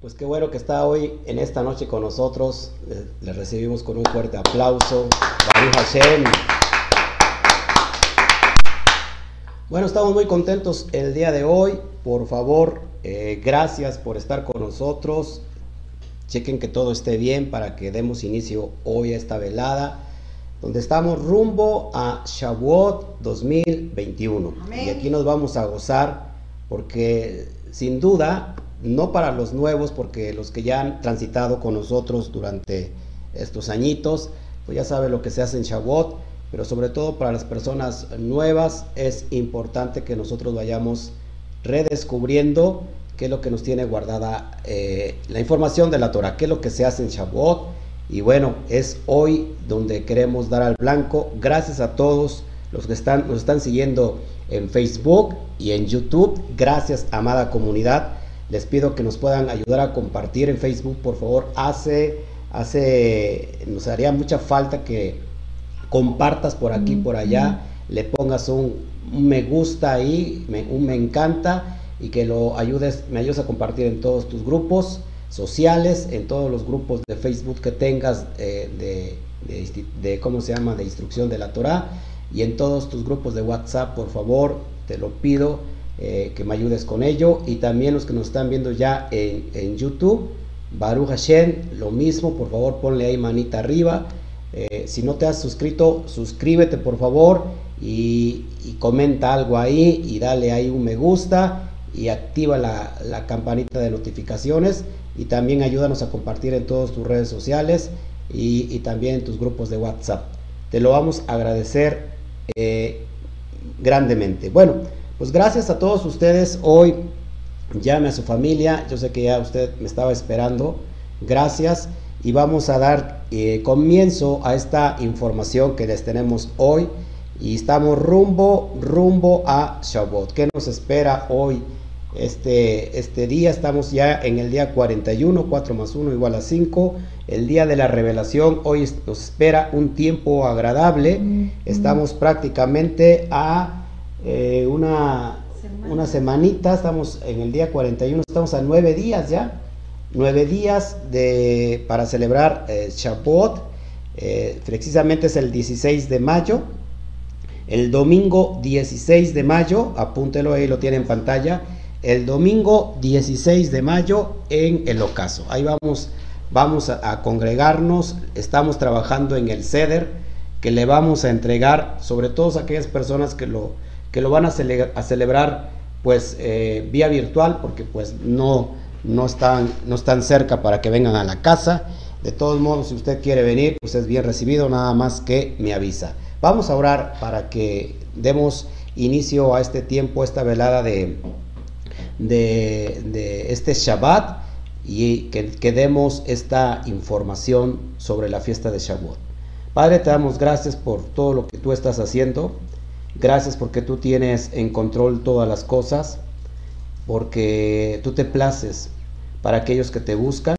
Pues qué bueno que está hoy en esta noche con nosotros. Le, recibimos con un fuerte aplauso. Baruch Hashem. Bueno, estamos muy contentos el día de hoy. Por favor, eh, gracias por estar con nosotros. Chequen que todo esté bien para que demos inicio hoy a esta velada, donde estamos rumbo a Shavuot 2021. Y aquí nos vamos a gozar porque sin duda no para los nuevos, porque los que ya han transitado con nosotros durante estos añitos, pues ya saben lo que se hace en Shavuot, pero sobre todo para las personas nuevas es importante que nosotros vayamos redescubriendo qué es lo que nos tiene guardada eh, la información de la Torah, qué es lo que se hace en Shavuot. Y bueno, es hoy donde queremos dar al blanco. Gracias a todos los que están, nos están siguiendo en Facebook y en YouTube. Gracias, amada comunidad. Les pido que nos puedan ayudar a compartir en Facebook, por favor. Hace, hace, nos haría mucha falta que compartas por aquí, por allá, le pongas un, me gusta ahí, un me encanta y que lo ayudes, me ayudes a compartir en todos tus grupos sociales, en todos los grupos de Facebook que tengas eh, de, de, ¿cómo se llama?, de instrucción de la Torah y en todos tus grupos de WhatsApp, por favor, te lo pido eh, que me ayudes con ello. Y también los que nos están viendo ya en, YouTube, Baruch Hashem, lo mismo, por favor ponle ahí manita arriba. Eh, si no te has suscrito, suscríbete por favor y, comenta algo ahí y dale ahí un me gusta y activa la, campanita de notificaciones y también ayúdanos a compartir en todas tus redes sociales y, también en tus grupos de WhatsApp. Te lo vamos a agradecer eh, grandemente. Bueno, pues gracias a todos ustedes. Hoy llame a su familia. Yo sé que ya usted me estaba esperando. Gracias. Y vamos a dar eh, comienzo a esta información que les tenemos hoy. Y estamos rumbo, rumbo a Shabbat. ¿Qué nos espera hoy? Este, este día estamos ya en el día 41, 4 más 1 igual a 5. El día de la revelación, hoy nos espera un tiempo agradable. Estamos prácticamente a eh, una, una semanita, estamos en el día 41, estamos a nueve días ya, nueve días de, para celebrar eh, Shavuot, eh, precisamente es el 16 de mayo, el domingo 16 de mayo, apúntelo ahí, lo tiene en pantalla, el domingo 16 de mayo en el ocaso. Ahí vamos, vamos a, a congregarnos, estamos trabajando en el CEDER, que le vamos a entregar, sobre todo a aquellas personas que lo, que lo van a, celebrar pues eh, vía virtual porque pues no, no, están, no están cerca para que vengan a la casa. De todos modos, si usted quiere venir, pues es bien recibido, nada más que me avisa. Vamos a orar para que demos inicio a este tiempo, esta velada de, de, este Shabbat y que, que, demos esta información sobre la fiesta de Shabbat. Padre, te damos gracias por todo lo que tú estás haciendo. Gracias porque tú tienes en control todas las cosas, porque tú te places para aquellos que te buscan.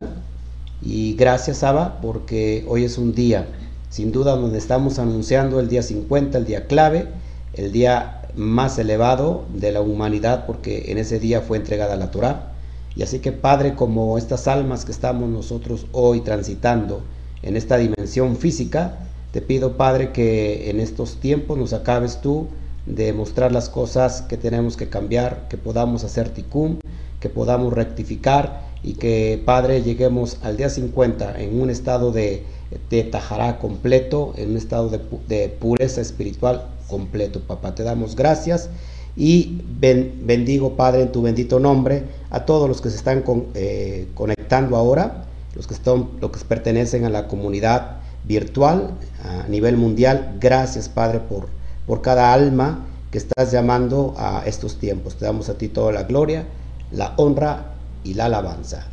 Y gracias, Abba, porque hoy es un día, sin duda, donde estamos anunciando el día 50, el día clave, el día más elevado de la humanidad, porque en ese día fue entregada la Torah. Y así que, Padre, como estas almas que estamos nosotros hoy transitando en esta dimensión física, te pido, Padre, que en estos tiempos nos acabes tú de mostrar las cosas que tenemos que cambiar, que podamos hacer ticum, que podamos rectificar y que, Padre, lleguemos al día 50 en un estado de, de tajará completo, en un estado de, pureza espiritual completo, papá. Te damos gracias y bendigo, Padre, en tu bendito nombre a todos los que se están eh, conectando ahora, los que, están, los que pertenecen a la comunidad virtual a nivel mundial. Gracias, Padre, por, por cada alma que estás llamando a estos tiempos. Te damos a ti toda la gloria, la honra y la alabanza.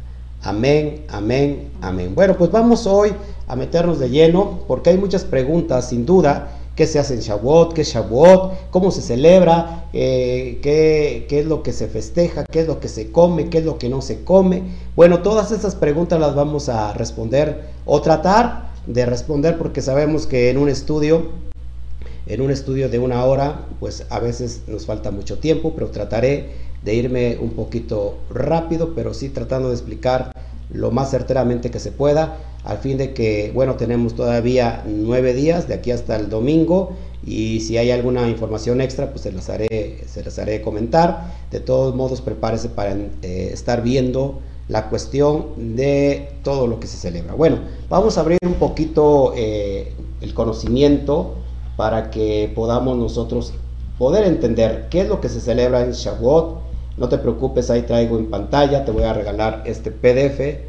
Amén, amén, amén. Bueno, pues vamos hoy a meternos de lleno porque hay muchas preguntas, sin duda. ¿Qué se hace en Shavuot? ¿Qué es Shavuot? ¿Cómo se celebra? Eh, ¿qué, ¿Qué es lo que se festeja? ¿Qué es lo que se come? ¿Qué es lo que no se come? Bueno, todas esas preguntas las vamos a responder o tratar de responder porque sabemos que en un estudio, en un estudio de una hora, pues a veces nos falta mucho tiempo, pero trataré de irme un poquito rápido, pero sí tratando de explicar lo más certeramente que se pueda, al fin de que, bueno, tenemos todavía nueve días de aquí hasta el domingo y si hay alguna información extra, pues se las haré, se las haré comentar. De todos modos, prepárese para eh, estar viendo la cuestión de todo lo que se celebra. Bueno, vamos a abrir un poquito eh, el conocimiento para que podamos nosotros poder entender qué es lo que se celebra en Shavuot. No te preocupes, ahí traigo en pantalla, te voy a regalar este PDF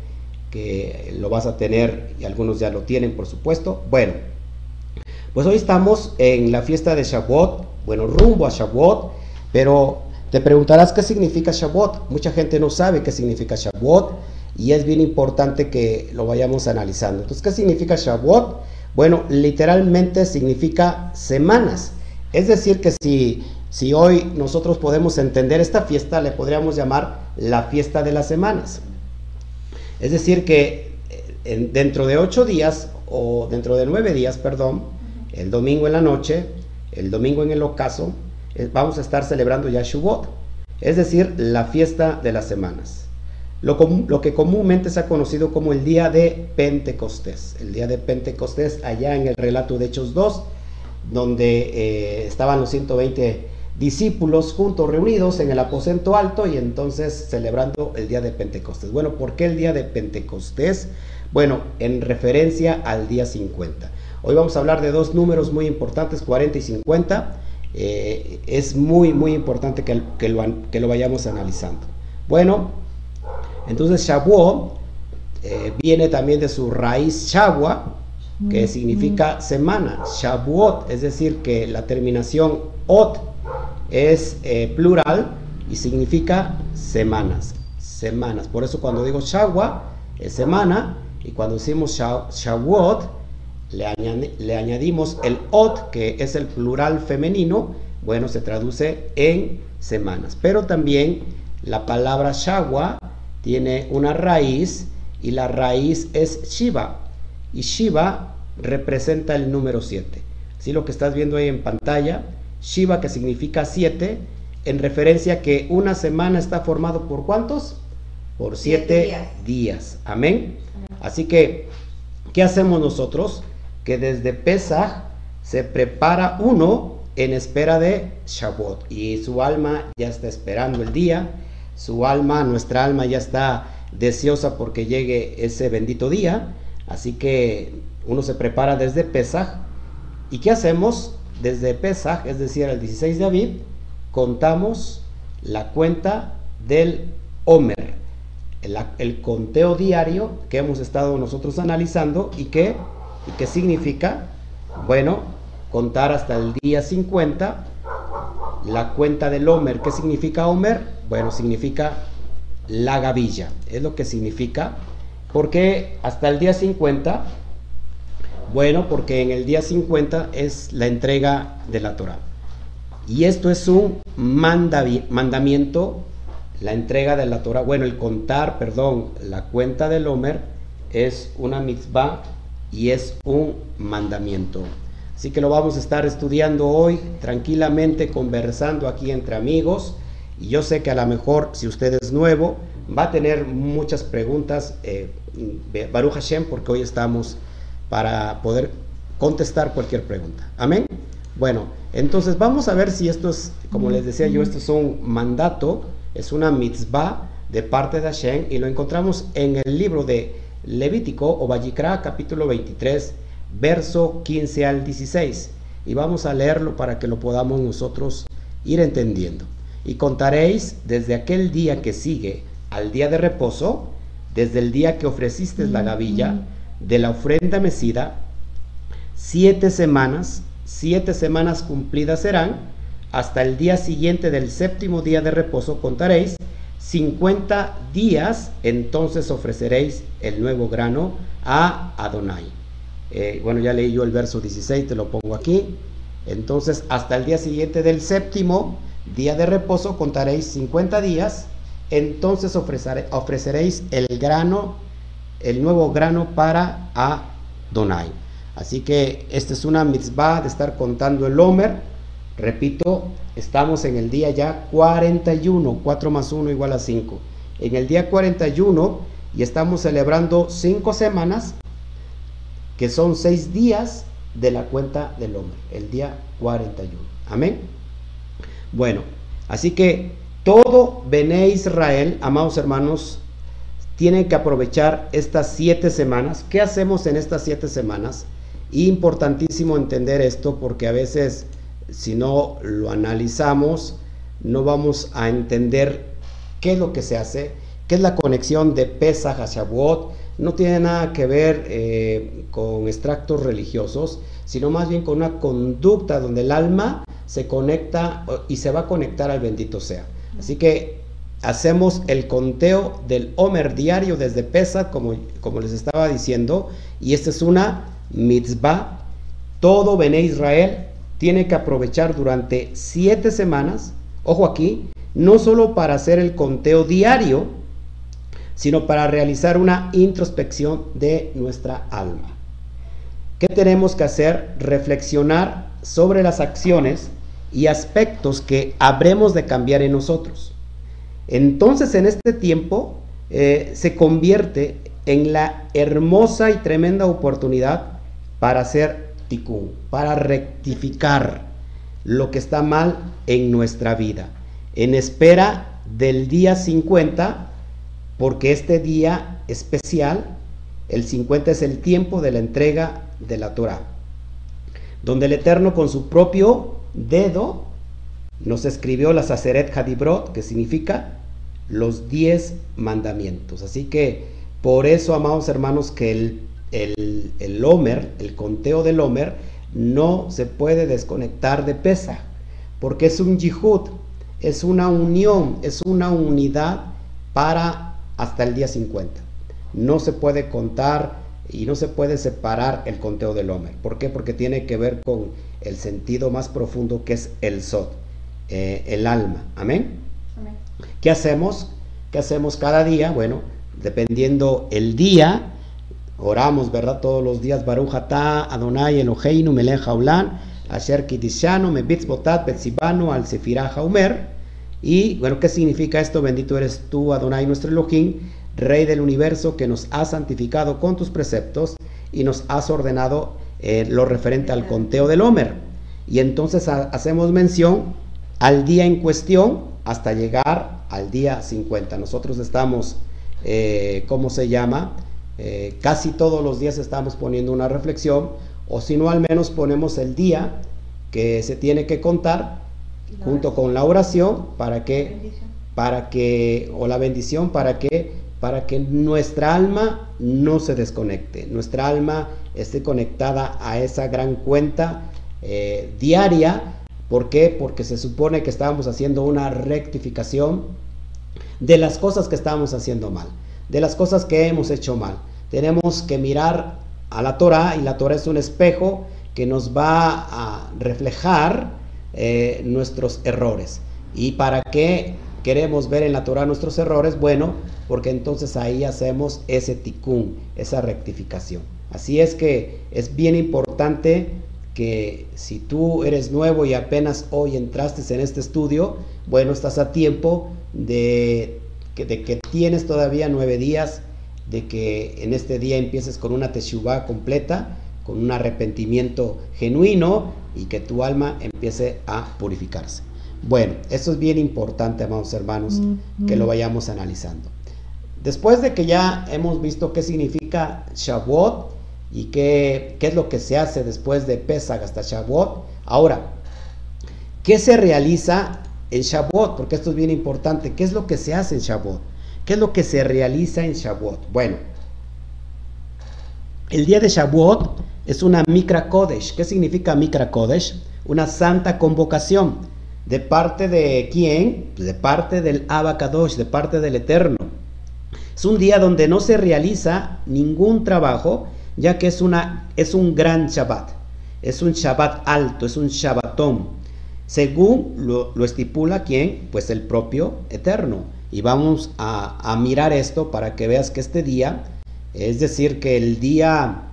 que lo vas a tener y algunos ya lo tienen, por supuesto. Bueno, pues hoy estamos en la fiesta de Shavuot, bueno, rumbo a Shavuot, pero te preguntarás qué significa Shavuot. Mucha gente no sabe qué significa Shavuot y es bien importante que lo vayamos analizando. Entonces, ¿qué significa Shavuot? Bueno, literalmente significa semanas. Es decir, que si, si hoy nosotros podemos entender esta fiesta, le podríamos llamar la fiesta de las semanas. Es decir, que eh, dentro de ocho días, o dentro de nueve días, perdón, el domingo en la noche, el domingo en el ocaso, vamos a estar celebrando ya es decir, la fiesta de las semanas. Lo, lo, que comúnmente se ha conocido como el día de Pentecostés. El día de Pentecostés, allá en el relato de Hechos 2, donde eh, estaban los 120 discípulos juntos, reunidos en el aposento alto y entonces celebrando el día de Pentecostés. Bueno, ¿por qué el día de Pentecostés? Bueno, en referencia al día 50. Hoy vamos a hablar de dos números muy importantes, 40 y 50 eh, es muy, muy importante que, que, lo, que, lo, vayamos analizando. Bueno, entonces Shavuot eh, viene también de su raíz Shavua, que significa semana. Shavuot, es decir, que la terminación ot es eh, plural y significa semanas. Semanas. Por eso cuando digo Shawwa es semana y cuando decimos Shavuot le, añadimos el ot, que es el plural femenino, bueno, se traduce en semanas. Pero también la palabra Shawa tiene una raíz y la raíz es Shiva. Y Shiva representa el número 7. Así lo que estás viendo ahí en pantalla, Shiva que significa 7, en referencia que una semana está formado por cuántos? Por 7 días. Amén. Así que, ¿qué hacemos nosotros? Que desde Pesach se prepara uno en espera de Shavuot. Y su alma ya está esperando el día, su alma, nuestra alma ya está deseosa porque llegue ese bendito día, así que uno se prepara desde Pesach y ¿qué hacemos? Desde Pesach, es decir, el 16 de Aviv, contamos la cuenta del Omer, el, el conteo diario que hemos estado nosotros analizando y que ¿Y qué significa? Bueno, contar hasta el día 50. La cuenta del Homer, ¿qué significa Homer? Bueno, significa la gavilla, es lo que significa. ¿Por qué hasta el día 50? Bueno, porque en el día 50 es la entrega de la Torah. Y esto es un mandamiento, la entrega de la Torah. Bueno, el contar, perdón, la cuenta del Homer es una mitzvah y es un mandamiento. Así que lo vamos a estar estudiando hoy tranquilamente, conversando aquí entre amigos. Y yo sé que a lo mejor, si usted es nuevo, va a tener muchas preguntas, eh, Baruch Hashem, porque hoy estamos para poder contestar cualquier pregunta. Amén. Bueno, entonces vamos a ver si esto es, como les decía yo, esto es un mandato, es una mitzvah de parte de Hashem y lo encontramos en el libro de Levítico o Vallicra capítulo 23, verso 15 al 16. Y vamos a leerlo para que lo podamos nosotros ir entendiendo. Y contaréis desde aquel día que sigue al día de reposo, desde el día que ofreciste la gavilla de la ofrenda mecida, siete semanas, siete semanas cumplidas serán, hasta el día siguiente del séptimo día de reposo contaréis 50 días, entonces ofreceréis el nuevo grano a Adonai. Eh, bueno, ya leí yo el verso 16, te lo pongo aquí. Entonces, hasta el día siguiente del séptimo día de reposo contaréis 50 días, entonces ofreceréis el grano, el nuevo grano para Adonai. Así que esta es una mitzvah de estar contando el Homer Repito, estamos en el día ya 41, 4 más 1 igual a 5. En el día 41 y estamos celebrando cinco semanas, que son seis días de la cuenta del hombre, el día 41. Amén. Bueno, así que todo Bene Israel, amados hermanos, tienen que aprovechar estas siete semanas. ¿Qué hacemos en estas siete semanas? Importantísimo entender esto porque a veces si no lo analizamos no vamos a entender qué es lo que se hace, qué es la conexión de Pesach a Shavuot. No tiene nada que ver eh, con extractos religiosos, sino más bien con una conducta donde el alma se conecta y se va a conectar al bendito sea. Así que hacemos el conteo del Homer diario desde Pesach, como, como les estaba diciendo, y esta es una mitzvah. Todo Bene Israel tiene que aprovechar durante siete semanas, ojo aquí, no solo para hacer el conteo diario, sino para realizar una introspección de nuestra alma. ¿Qué tenemos que hacer? Reflexionar sobre las acciones y aspectos que habremos de cambiar en nosotros. Entonces en este tiempo eh, se convierte en la hermosa y tremenda oportunidad para hacer para rectificar lo que está mal en nuestra vida, en espera del día 50, porque este día especial, el 50 es el tiempo de la entrega de la Torah, donde el Eterno con su propio dedo nos escribió la Saceret Hadibrot, que significa los diez mandamientos. Así que por eso, amados hermanos, que el, el, el Homer, el conteo del Homer, no se puede desconectar de Pesa, porque es un yihud, es una unión, es una unidad para hasta el día 50. No se puede contar y no se puede separar el conteo del Homer. ¿Por qué? Porque tiene que ver con el sentido más profundo que es el Sod, eh, el alma. Amén. ¿Qué hacemos? ¿Qué hacemos cada día? Bueno, dependiendo el día, oramos, ¿verdad? Todos los días, Baruch atah Adonai Eloheinu melech haolam, asher kitishanu mebitz botat betzibanu al. Y bueno, ¿qué significa esto? Bendito eres tú, Adonai, nuestro Elohim, Rey del universo, que nos has santificado con tus preceptos y nos has ordenado eh, lo referente al conteo del Homer. Y entonces hacemos mención al día en cuestión hasta llegar al día 50. Nosotros estamos, eh, ¿cómo se llama? Eh, casi todos los días estamos poniendo una reflexión, o si no, al menos ponemos el día que se tiene que contar junto con la oración para que, para que, o la bendición para que, para que nuestra alma no se desconecte, nuestra alma esté conectada a esa gran cuenta eh, diaria. ¿Por qué? Porque se supone que estábamos haciendo una rectificación de las cosas que estábamos haciendo mal, de las cosas que hemos hecho mal. Tenemos que mirar a la Torah y la Torah es un espejo que nos va a reflejar eh, nuestros errores. ¿Y para qué queremos ver en la Torah nuestros errores? Bueno, porque entonces ahí hacemos ese tikkun, esa rectificación. Así es que es bien importante que si tú eres nuevo y apenas hoy entraste en este estudio, bueno, estás a tiempo de que, de que tienes todavía nueve días, de que en este día empieces con una teshuvah completa, con un arrepentimiento genuino y que tu alma empiece a purificarse. Bueno, eso es bien importante, amados hermanos, que lo vayamos analizando. Después de que ya hemos visto qué significa Shavuot, y qué, es lo que se hace después de Pesach hasta Shavuot. Ahora, ¿qué se realiza en Shavuot? Porque esto es bien importante. ¿Qué es lo que se hace en Shavuot? ¿Qué es lo que se realiza en Shavuot? Bueno, el día de Shavuot es una Mikra Kodesh. ¿Qué significa Mikra Kodesh? Una santa convocación. ¿De parte de quién? De parte del Abacadosh, de parte del Eterno. Es un día donde no se realiza ningún trabajo ya que es, una, es un gran Shabbat, es un Shabbat alto, es un Shabbatón, según lo, estipula quién, pues el propio Eterno. Y vamos a, mirar esto para que veas que este día, es decir, que el día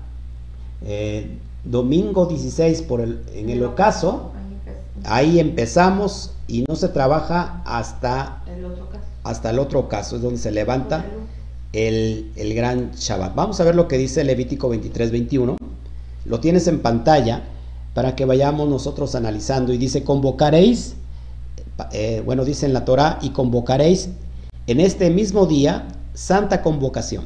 eh, domingo 16 por el, en el ocaso, ahí empezamos y no se trabaja hasta el otro caso, hasta el otro caso es donde se levanta el, el gran Shabbat. Vamos a ver lo que dice Levítico 23, 21. Lo tienes en pantalla para que vayamos nosotros analizando. Y dice, convocaréis, eh, bueno, dice en la Torah, y convocaréis en este mismo día santa convocación.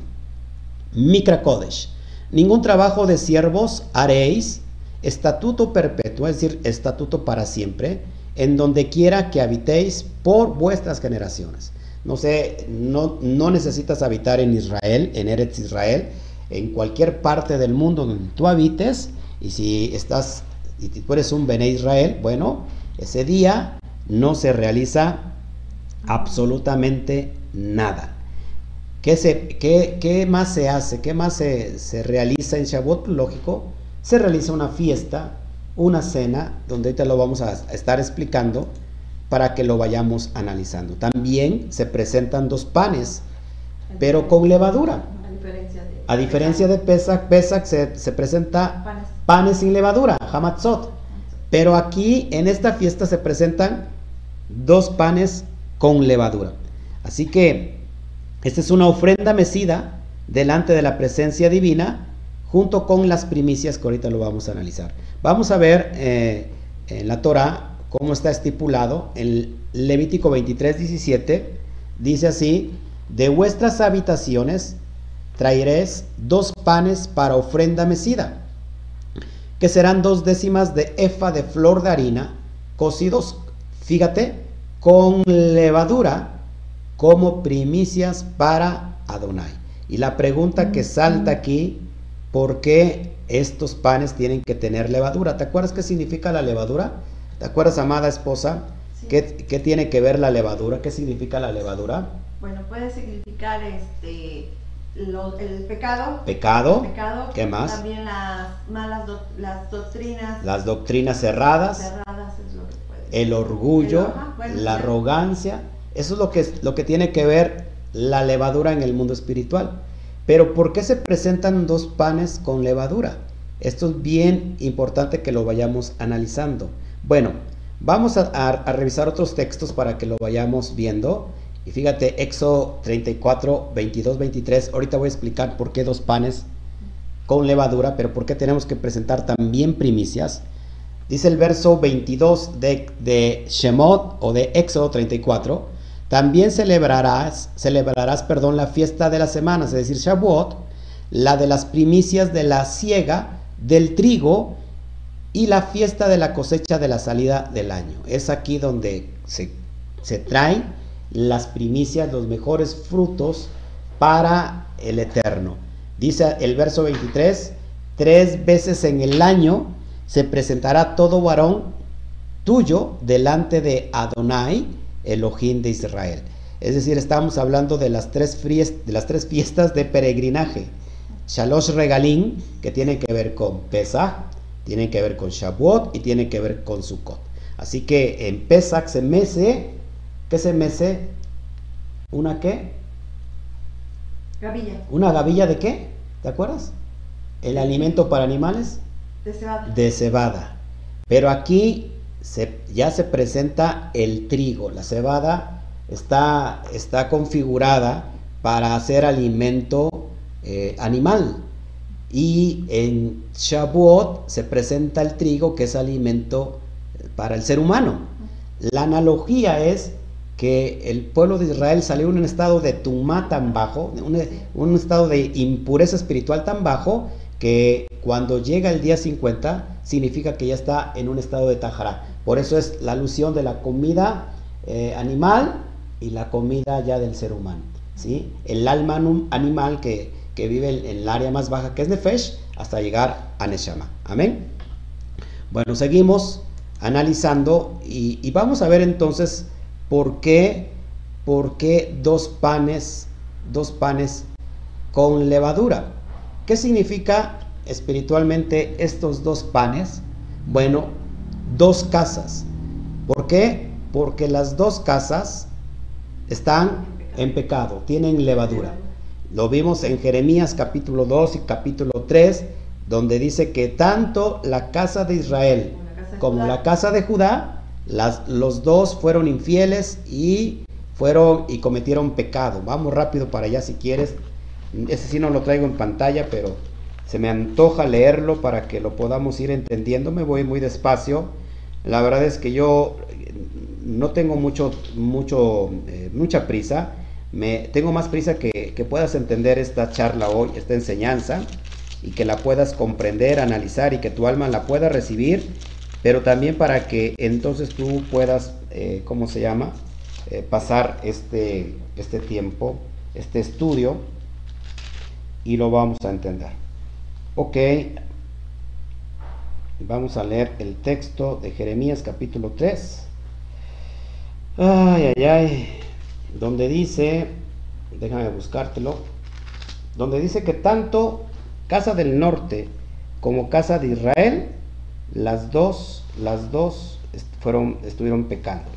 Mikra Kodesh. Ningún trabajo de siervos haréis, estatuto perpetuo, es decir, estatuto para siempre, en donde quiera que habitéis por vuestras generaciones. No sé, no, no necesitas habitar en Israel, en Eretz Israel, en cualquier parte del mundo donde tú habites, y si estás, y tú eres un Bene Israel, bueno, ese día no se realiza absolutamente nada. ¿Qué, se, qué, qué más se hace? ¿Qué más se, se realiza en Shavuot? Lógico, se realiza una fiesta, una cena, donde ahorita lo vamos a estar explicando para que lo vayamos analizando. También se presentan dos panes, pero con levadura. A diferencia de, Pesach, Pesach se, se presenta panes. sin levadura, hamatzot. Pero aquí en esta fiesta se presentan dos panes con levadura. Así que esta es una ofrenda mecida delante de la presencia divina junto con las primicias que ahorita lo vamos a analizar. Vamos a ver eh, en la Torah cómo está estipulado en Levítico 23, 17. Dice así, de vuestras habitaciones traeréis dos panes para ofrenda mecida, que serán dos décimas de efa de flor de harina, cocidos, fíjate, con levadura, como primicias para Adonai. Y la pregunta que salta aquí, ¿por qué estos panes tienen que tener levadura? ¿Te acuerdas qué significa la levadura? ¿Te acuerdas, amada esposa? ¿Qué, tiene que ver la levadura? ¿Qué significa la levadura? Bueno, puede significar este el pecado. Pecado. pecado. ¿Qué más? También las malas las doctrinas. Las doctrinas cerradas. Cerradas es lo que puede. El orgullo, la arrogancia. Eso es lo que, lo que tiene que ver la levadura en el mundo espiritual. Pero ¿por qué se presentan dos panes con levadura? Esto es bien importante que lo vayamos analizando. Bueno, vamos a, a revisar otros textos para que lo vayamos viendo. Y fíjate, Éxodo 34, 22, 23. Ahorita voy a explicar por qué dos panes con levadura, pero por qué tenemos que presentar también primicias. Dice el verso 22 de, de Shemot o de Éxodo 34. También celebrarás, celebrarás, perdón, la fiesta de las semanas, es decir, Shavuot, la de las primicias de la siega del trigo y la fiesta de la cosecha de la salida del año. Es aquí donde se, se trae las primicias, los mejores frutos para el Eterno. Dice el verso 23, tres veces en el año se presentará todo varón tuyo delante de Adonai, Elohim de Israel. Es decir, estamos hablando de las tres, de las tres fiestas de peregrinaje. Shalosh Regalín, que tiene que ver con Pesach, tiene que ver con Shavuot y tiene que ver con Sukkot. Así que en Pesach se mece ¿Qué se mece? ¿Una qué? Gavilla. ¿Una gavilla de qué? ¿Te acuerdas? El alimento para animales. De cebada. De cebada. Pero aquí se, ya se presenta el trigo. La cebada está, está configurada para hacer alimento eh, animal. Y en Shavuot se presenta el trigo que es alimento para el ser humano. La analogía es que el pueblo de Israel salió en un estado de tumá tan bajo, un, estado de impureza espiritual tan bajo, que cuando llega el día 50 significa que ya está en un estado de tajara. Por eso es la alusión de la comida eh, animal y la comida ya del ser humano. ¿sí? El alma animal que, vive en, el área más baja que es Nefesh hasta llegar a Neshama. Amén. Bueno, seguimos analizando y vamos a ver entonces ¿Por qué, ¿Por qué dos panes, dos panes con levadura? ¿Qué significa espiritualmente estos dos panes? Bueno, dos casas. ¿Por qué? Porque las dos casas están en pecado, tienen levadura. Lo vimos en Jeremías capítulo 2 y capítulo 3, donde dice que tanto la casa de Israel como la casa de Judá los dos fueron infieles y fueron y cometieron pecado. Vamos rápido para allá si quieres. Ese sí no lo traigo en pantalla, pero se me antoja leerlo para que lo podamos ir entendiendo. Me voy muy despacio. La verdad es que yo no tengo mucho, mucho, eh, mucha prisa. Me, tengo más prisa que, que puedas entender esta charla hoy, esta enseñanza, y que la puedas comprender, analizar y que tu alma la pueda recibir, pero también para que entonces tú puedas, eh, ¿cómo se llama? Eh, pasar este, este tiempo, este estudio, y lo vamos a entender. Ok, vamos a leer el texto de Jeremías capítulo 3. Ay, ay, ay. Donde dice, déjame buscártelo, donde dice que tanto casa del norte como casa de Israel, las dos, las dos fueron, estuvieron pecando.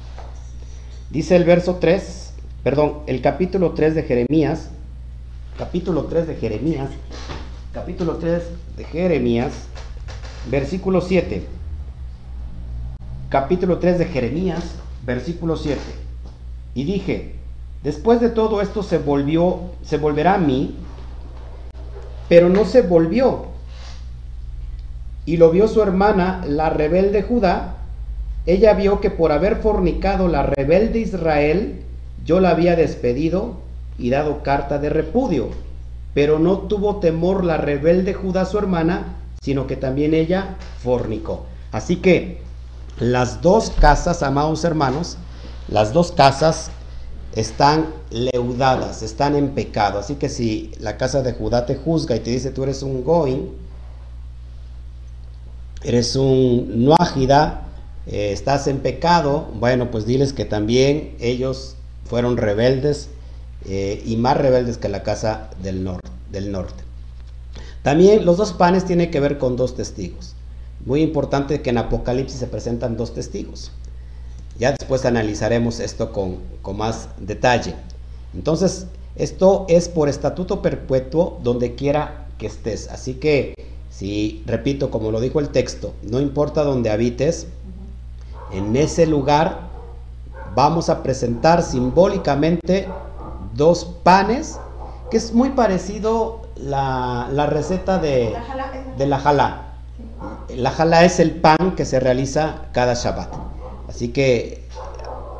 Dice el verso 3, perdón, el capítulo 3 de Jeremías, capítulo 3 de Jeremías, capítulo 3 de Jeremías, versículo 7. Capítulo 3 de Jeremías, versículo 7. Y dije, después de todo esto se volvió, se volverá a mí, pero no se volvió. Y lo vio su hermana, la rebelde Judá. Ella vio que por haber fornicado la rebelde Israel, yo la había despedido y dado carta de repudio. Pero no tuvo temor la rebelde Judá su hermana, sino que también ella fornicó. Así que las dos casas, amados hermanos, las dos casas están leudadas, están en pecado. Así que si la casa de Judá te juzga y te dice tú eres un going, eres un noágida, eh, estás en pecado, bueno, pues diles que también ellos fueron rebeldes eh, y más rebeldes que la casa del, del norte. También los dos panes tienen que ver con dos testigos. Muy importante que en Apocalipsis se presentan dos testigos. Ya después analizaremos esto con, más detalle. Entonces, esto es por estatuto perpetuo donde quiera que estés. Así que, si, repito, como lo dijo el texto, no importa donde habites, en ese lugar vamos a presentar simbólicamente dos panes, que es muy parecido la, la receta de de la jalá. La jalá es el pan que se realiza cada Shabbat. Así que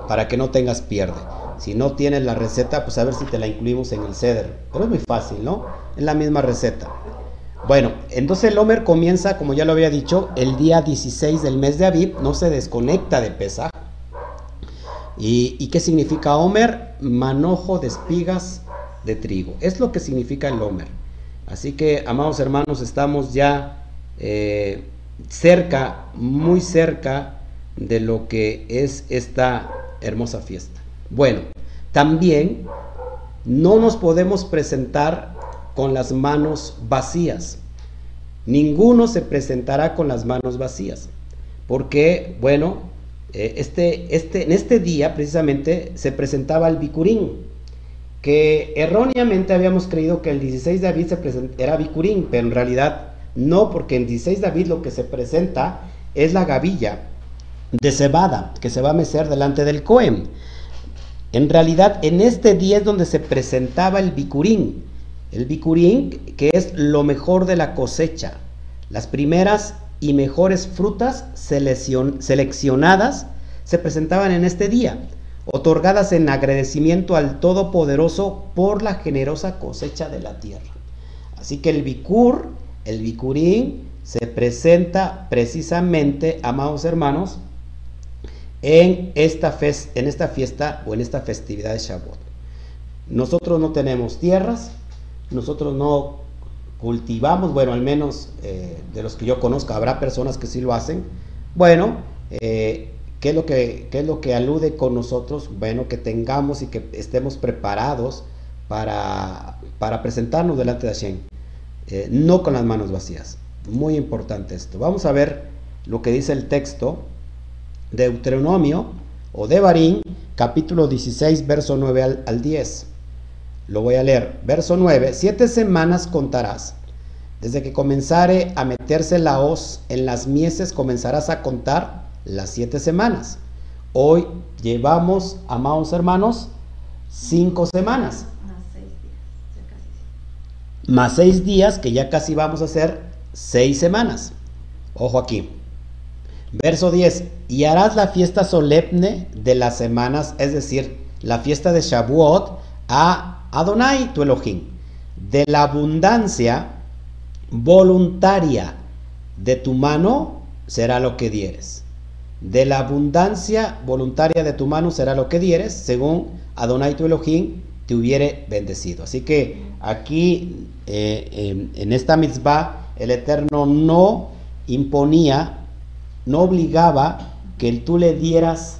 para que no tengas pierde. Si no tienes la receta, pues a ver si te la incluimos en el ceder. Pero es muy fácil, ¿no? Es la misma receta. Bueno, entonces el Homer comienza, como ya lo había dicho, el día 16 del mes de Aviv, no se desconecta de Pesaj. ¿Y, qué significa Homer? Manojo de espigas de trigo. Es lo que significa el Homer. Así que, amados hermanos, estamos ya eh, cerca, muy cerca de lo que es esta hermosa fiesta. Bueno, también no nos podemos presentar con las manos vacías. Ninguno se presentará con las manos vacías. Porque, bueno, eh, este, este, en este día precisamente se presentaba el bicurín, que erróneamente habíamos creído que el 16 de David se era bicurín, pero en realidad no, porque en 16 de David lo que se presenta es la gavilla de cebada que se va a mecer delante del Cohen. En realidad, en este día es donde se presentaba el bicurín. El bicurín, que es lo mejor de la cosecha. Las primeras y mejores frutas seleccionadas se presentaban en este día, otorgadas en agradecimiento al Todopoderoso por la generosa cosecha de la tierra. Así que el bicur, el bicurín, se presenta precisamente, amados hermanos, en esta, en esta fiesta o en esta festividad de Shavuot. Nosotros no tenemos tierras, nosotros no cultivamos, bueno, al menos eh, de los que yo conozco, habrá personas que sí lo hacen. Bueno, eh, ¿qué, es lo que, es lo que alude con nosotros? Bueno, que tengamos y que estemos preparados para, para presentarnos delante de Hashem, eh, no con las manos vacías. Muy importante esto. Vamos a ver lo que dice el texto Deuteronomio o Devarim, capítulo 16, verso 9 al, al 10. Lo voy a leer. Verso 9. Siete semanas contarás. Desde que comenzare a meterse la hoz en las mieses, comenzarás a contar las siete semanas. Hoy llevamos, amados hermanos, cinco semanas. más seis días, que ya casi vamos a hacer seis semanas. Ojo aquí. Verso 10. Y harás la fiesta solemne de las semanas, es decir, la fiesta de Shavuot, a Adonai, tu Elohim, de la abundancia voluntaria de tu mano será lo que dieres. De la abundancia voluntaria de tu mano será lo que dieres, según Adonai tu Elohim te hubiere bendecido. Así que aquí eh, en esta mitzvah el Eterno no imponía, no obligaba que tú le dieras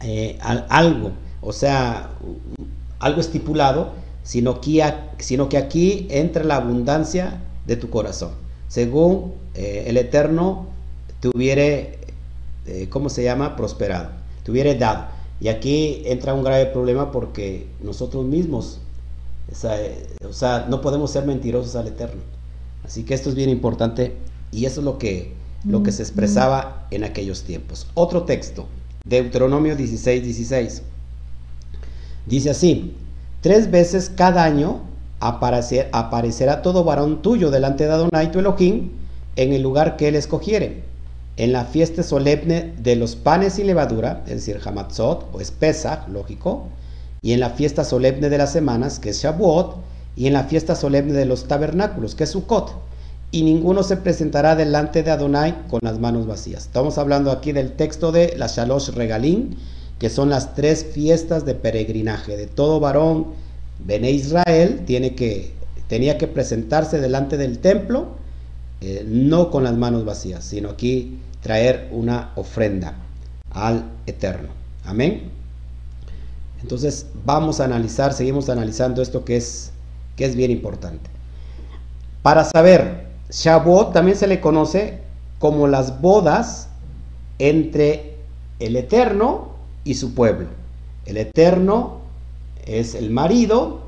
eh, algo, o sea, algo estipulado, sino que, sino que aquí entra la abundancia de tu corazón, según eh, el Eterno te hubiere, eh, ¿cómo se llama?, prosperado, te hubiere dado. Y aquí entra un grave problema porque nosotros mismos, o sea, no podemos ser mentirosos al Eterno. Así que esto es bien importante y eso es lo que, lo que se expresaba en aquellos tiempos. Otro texto, Deuteronomio 16, 16. Dice así, tres veces cada año aparecerá todo varón tuyo delante de Adonai tu Elohim en el lugar que él escogiere, en la fiesta solemne de los panes y levadura, es decir, Hamatzot, o es lógico, y en la fiesta solemne de las semanas, que es Shavuot, y en la fiesta solemne de los tabernáculos, que es Sukkot, y ninguno se presentará delante de Adonai con las manos vacías. Estamos hablando aquí del texto de la Shalosh Regalín, que son las tres fiestas de peregrinaje de todo varón Bene Israel tiene que, tenía que presentarse delante del templo, eh, no con las manos vacías, sino aquí traer una ofrenda al Eterno. Amén. Entonces vamos a analizar, seguimos analizando esto que es, que es bien importante. Para saber, Shavuot también se le conoce como las bodas entre el Eterno y su pueblo. El Eterno es el marido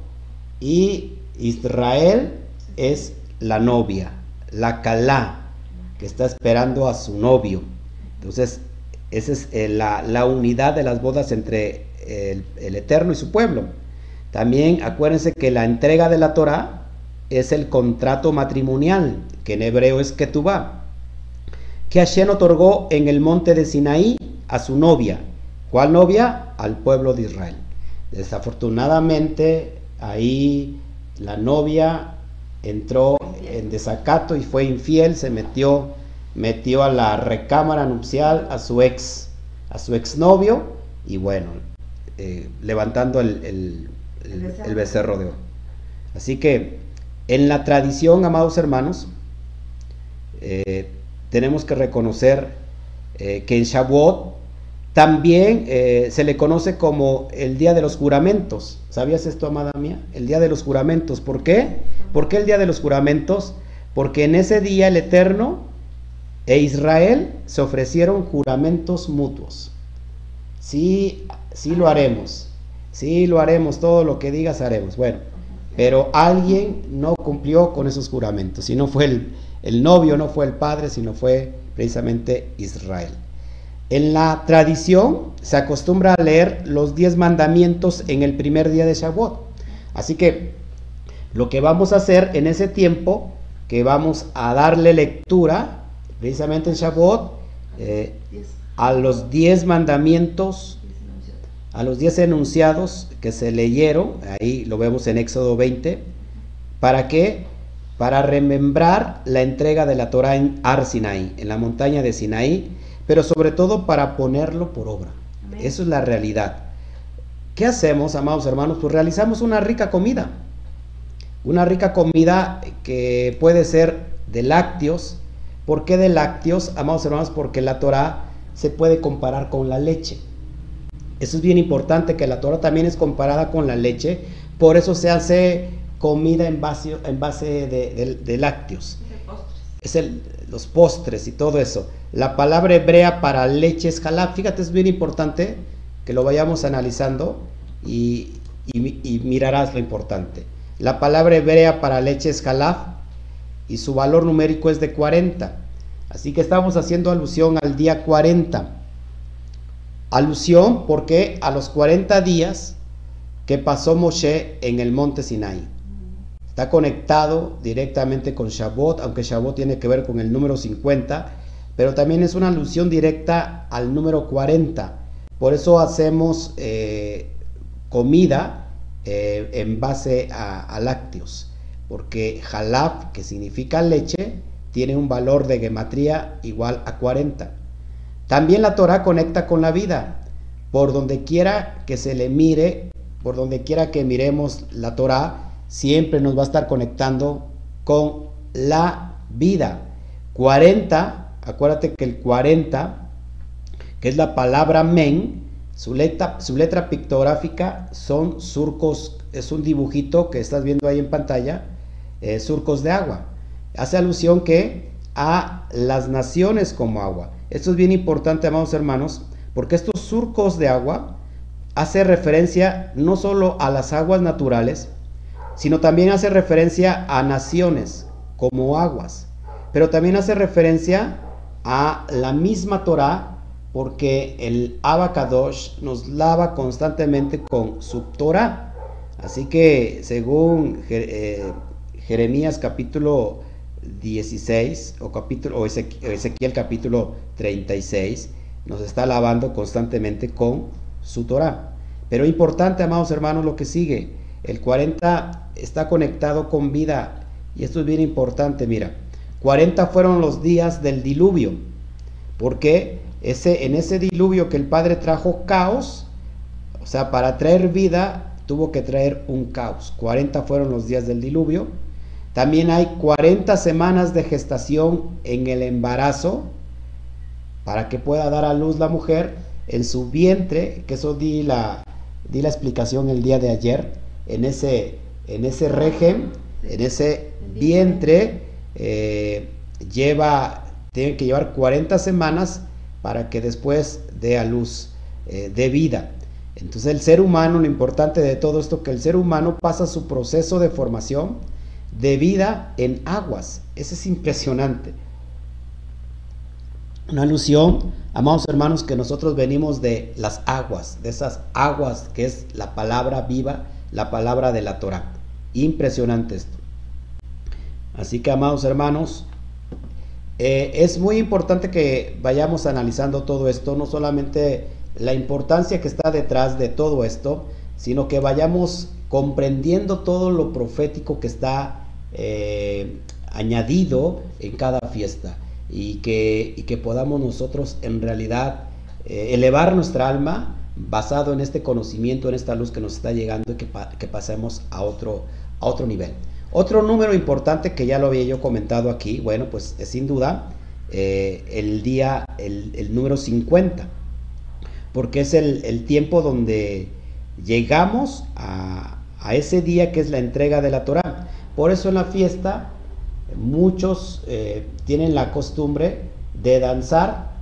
y Israel es la novia, la calá, que está esperando a su novio. Entonces, esa es eh, la, unidad de las bodas entre el, Eterno y su pueblo. También acuérdense que la entrega de la Torah es el contrato matrimonial, que en hebreo es Ketubá, que Hashem otorgó en el monte de Sinaí a su novia. ¿Cuál novia? Al pueblo de Israel. Desafortunadamente, ahí la novia entró en desacato y fue infiel, se metió, metió a la recámara nupcial a su ex, a su exnovio, y bueno, eh, levantando el, becerro de oro. Así que en la tradición, amados hermanos, eh, tenemos que reconocer eh, que en Shavuot también eh, se le conoce como el Día de los Juramentos. ¿Sabías esto, amada mía? El Día de los Juramentos. ¿Por qué? ¿Por qué el Día de los Juramentos? Porque en ese día el Eterno e Israel se ofrecieron juramentos mutuos. Sí, sí lo haremos. Sí lo haremos. Todo lo que digas haremos. Bueno, pero alguien no cumplió con esos juramentos. Y no fue el, el novio, no fue el padre, sino fue precisamente Israel. En la tradición se acostumbra a leer los diez mandamientos en el primer día de Shavuot. Así que lo que vamos a hacer en ese tiempo, que vamos a darle lectura, precisamente en Shavuot, eh, a los diez mandamientos, a los diez enunciados que se leyeron, ahí lo vemos en Éxodo 20, ¿para qué? Para remembrar la entrega de la Torah en Ar Sinaí, en la montaña de Sinaí, pero sobre todo para ponerlo por obra. Eso es la realidad. ¿Qué hacemos, amados hermanos? Pues realizamos una rica comida. Una rica comida que puede ser de lácteos. ¿Por qué de lácteos, amados hermanos? Porque la Torah se puede comparar con la leche. Eso es bien importante, que la Torah también es comparada con la leche. Por eso se hace comida en base, en base de, lácteos. Es el, los postres y todo eso. La palabra hebrea para leche es jalab. Fíjate, es bien importante que lo vayamos analizando y, mirarás lo importante. La palabra hebrea para leche es jalab y su valor numérico es de 40. Así que estamos haciendo alusión al día 40. Alusión porque a los 40 días que pasó Moshe en el monte Sinai. está conectado directamente con Shavuot, aunque Shavuot tiene que ver con el número 50, pero también es una alusión directa al número 40. Por eso hacemos eh, comida eh, en base a, lácteos, porque halab, que significa leche, tiene un valor de gematría igual a 40. También la Torah conecta con la vida. Por donde quiera que se le mire, por donde quiera que miremos la Torah, siempre nos va a estar conectando con la vida. 40, acuérdate que el 40, que es la palabra men, su letra, su letra pictográfica son surcos, es un dibujito que estás viendo ahí en pantalla, eh, surcos de agua. Hace alusión que a las naciones como agua. Esto es bien importante, amados hermanos, porque estos surcos de agua hace referencia no solo a las aguas naturales, sino también hace referencia a naciones como aguas, pero también hace referencia a la misma Torah, porque el Abacadosh nos lava constantemente con su Torah. Así que según eh, Jeremías capítulo 16 o, capítulo, o Ezequiel capítulo 36 nos está lavando constantemente con su Torah. Pero importante, amados hermanos, lo que sigue. El 40 está conectado con vida. Y esto es bien importante, mira. 40 fueron los días del diluvio. Porque ese, en ese diluvio que el Padre trajo caos, o sea, para traer vida tuvo que traer un caos. 40 fueron los días del diluvio. También hay 40 semanas de gestación en el embarazo para que pueda dar a luz la mujer en su vientre, que eso di la, di la explicación el día de ayer, en ese, en ese régimen, en ese vientre, eh, lleva, tiene que llevar 40 semanas para que después dé a luz, eh, de vida. Entonces el ser humano, lo importante de todo esto, que el ser humano pasa su proceso de formación, de vida en aguas. Eso es impresionante. Una alusión, amados hermanos, que nosotros venimos de las aguas, de esas aguas que es la palabra viva, la palabra de la Torah. Impresionante esto. Así que, amados hermanos, eh, es muy importante que vayamos analizando todo esto, no solamente la importancia que está detrás de todo esto, sino que vayamos comprendiendo todo lo profético que está eh, añadido en cada fiesta y que, que podamos nosotros en realidad eh, elevar nuestra alma basado en este conocimiento, en esta luz que nos está llegando y que, que pasemos a otro, a otro nivel. Otro número importante que ya lo había yo comentado aquí, bueno, pues es sin duda eh, el día, el, número 50, porque es el, tiempo donde llegamos a, a, ese día que es la entrega de la Torah. Por eso en la fiesta muchos eh, tienen la costumbre de danzar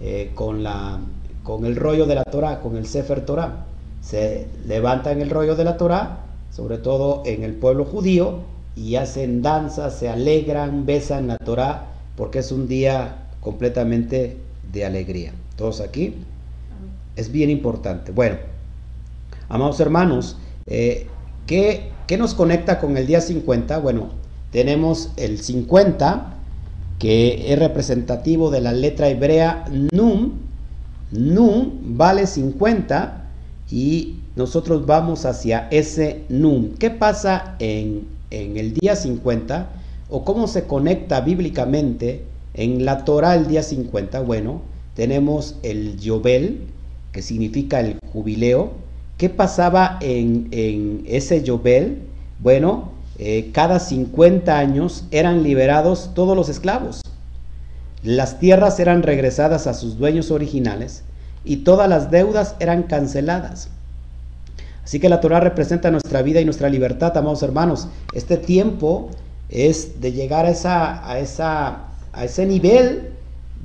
eh, con, la, con el rollo de la Torah, con el Sefer Torah. Se levantan el rollo de la Torah, sobre todo en el pueblo judío, y hacen danzas, se alegran, besan la Torah, porque es un día completamente de alegría. Todos aquí es bien importante. Bueno, amados hermanos, eh, ¿qué ¿Qué nos conecta con el día 50? Bueno, tenemos el 50, que es representativo de la letra hebrea Num. Num vale 50 y nosotros vamos hacia ese Num. ¿Qué pasa en, en el día 50? ¿O cómo se conecta bíblicamente en la Torah el día 50? Bueno, tenemos el Yobel, que significa el jubileo, ¿Qué pasaba en, ese Yobel? Bueno, eh, cada 50 años eran liberados todos los esclavos. Las tierras eran regresadas a sus dueños originales y todas las deudas eran canceladas. Así que la Torah representa nuestra vida y nuestra libertad, amados hermanos. Este tiempo es de llegar a, esa, a, esa, a ese nivel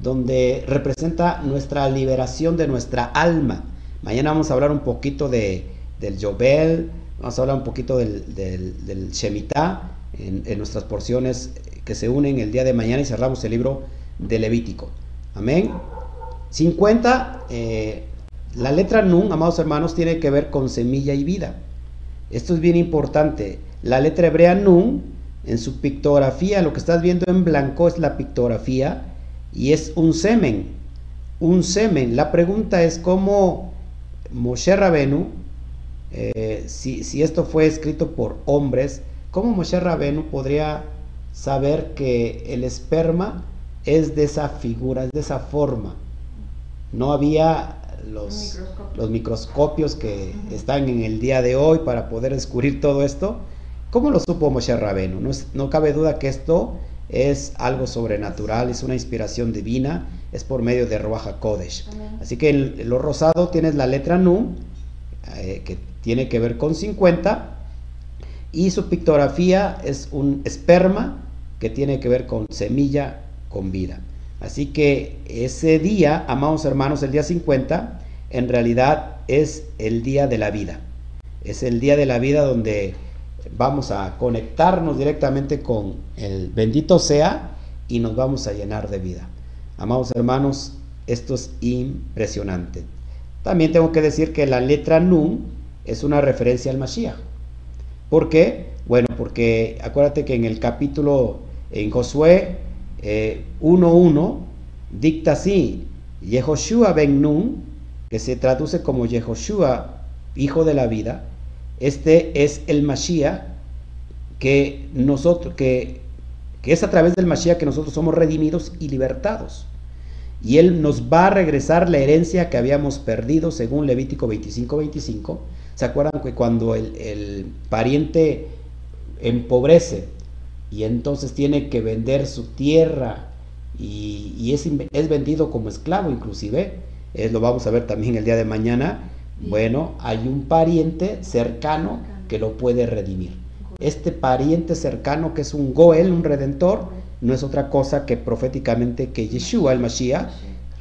donde representa nuestra liberación de nuestra alma Mañana vamos a hablar un poquito de, del Yobel, vamos a hablar un poquito del, del, Shemitah en, nuestras porciones que se unen el día de mañana y cerramos el libro de Levítico. Amén. 50, eh, la letra Nun, amados hermanos, tiene que ver con semilla y vida. Esto es bien importante. La letra hebrea Nun, en su pictografía, lo que estás viendo en blanco es la pictografía y es un semen. Un semen. La pregunta es cómo Moshe Rabenu, eh, si, si, esto fue escrito por hombres, ¿cómo Moshe Rabenu podría saber que el esperma es de esa figura, es de esa forma? No había los, los microscopios que están en el día de hoy para poder descubrir todo esto. ¿Cómo lo supo Moshe Rabenu? No, no cabe duda que esto es algo sobrenatural, es una inspiración divina, es por medio de Ruach Kodesh. Así que en lo rosado tienes la letra Nu, eh, que tiene que ver con 50, y su pictografía es un esperma que tiene que ver con semilla con vida. Así que ese día, amados hermanos, el día 50, en realidad es el día de la vida. Es el día de la vida donde vamos a conectarnos directamente con el bendito sea y nos vamos a llenar de vida. Amados hermanos, esto es impresionante. También tengo que decir que la letra Nun es una referencia al Mashiach. ¿Por qué? Bueno, porque acuérdate que en el capítulo, en Josué 1.1, eh, dicta así, Yehoshua ben Nun, que se traduce como Yehoshua, hijo de la vida, este es el Mashiach que nosotros, que, que es a través del Mashiach que nosotros somos redimidos y libertados. Y Él nos va a regresar la herencia que habíamos perdido según Levítico 25-25. ¿Se acuerdan que cuando el, pariente empobrece y entonces tiene que vender su tierra y, es, es, vendido como esclavo inclusive? lo vamos a ver también el día de mañana. Bueno, hay un pariente cercano que lo puede redimir. Este pariente cercano que es un Goel, un redentor, no es otra cosa que proféticamente que Yeshua, el Mashiach,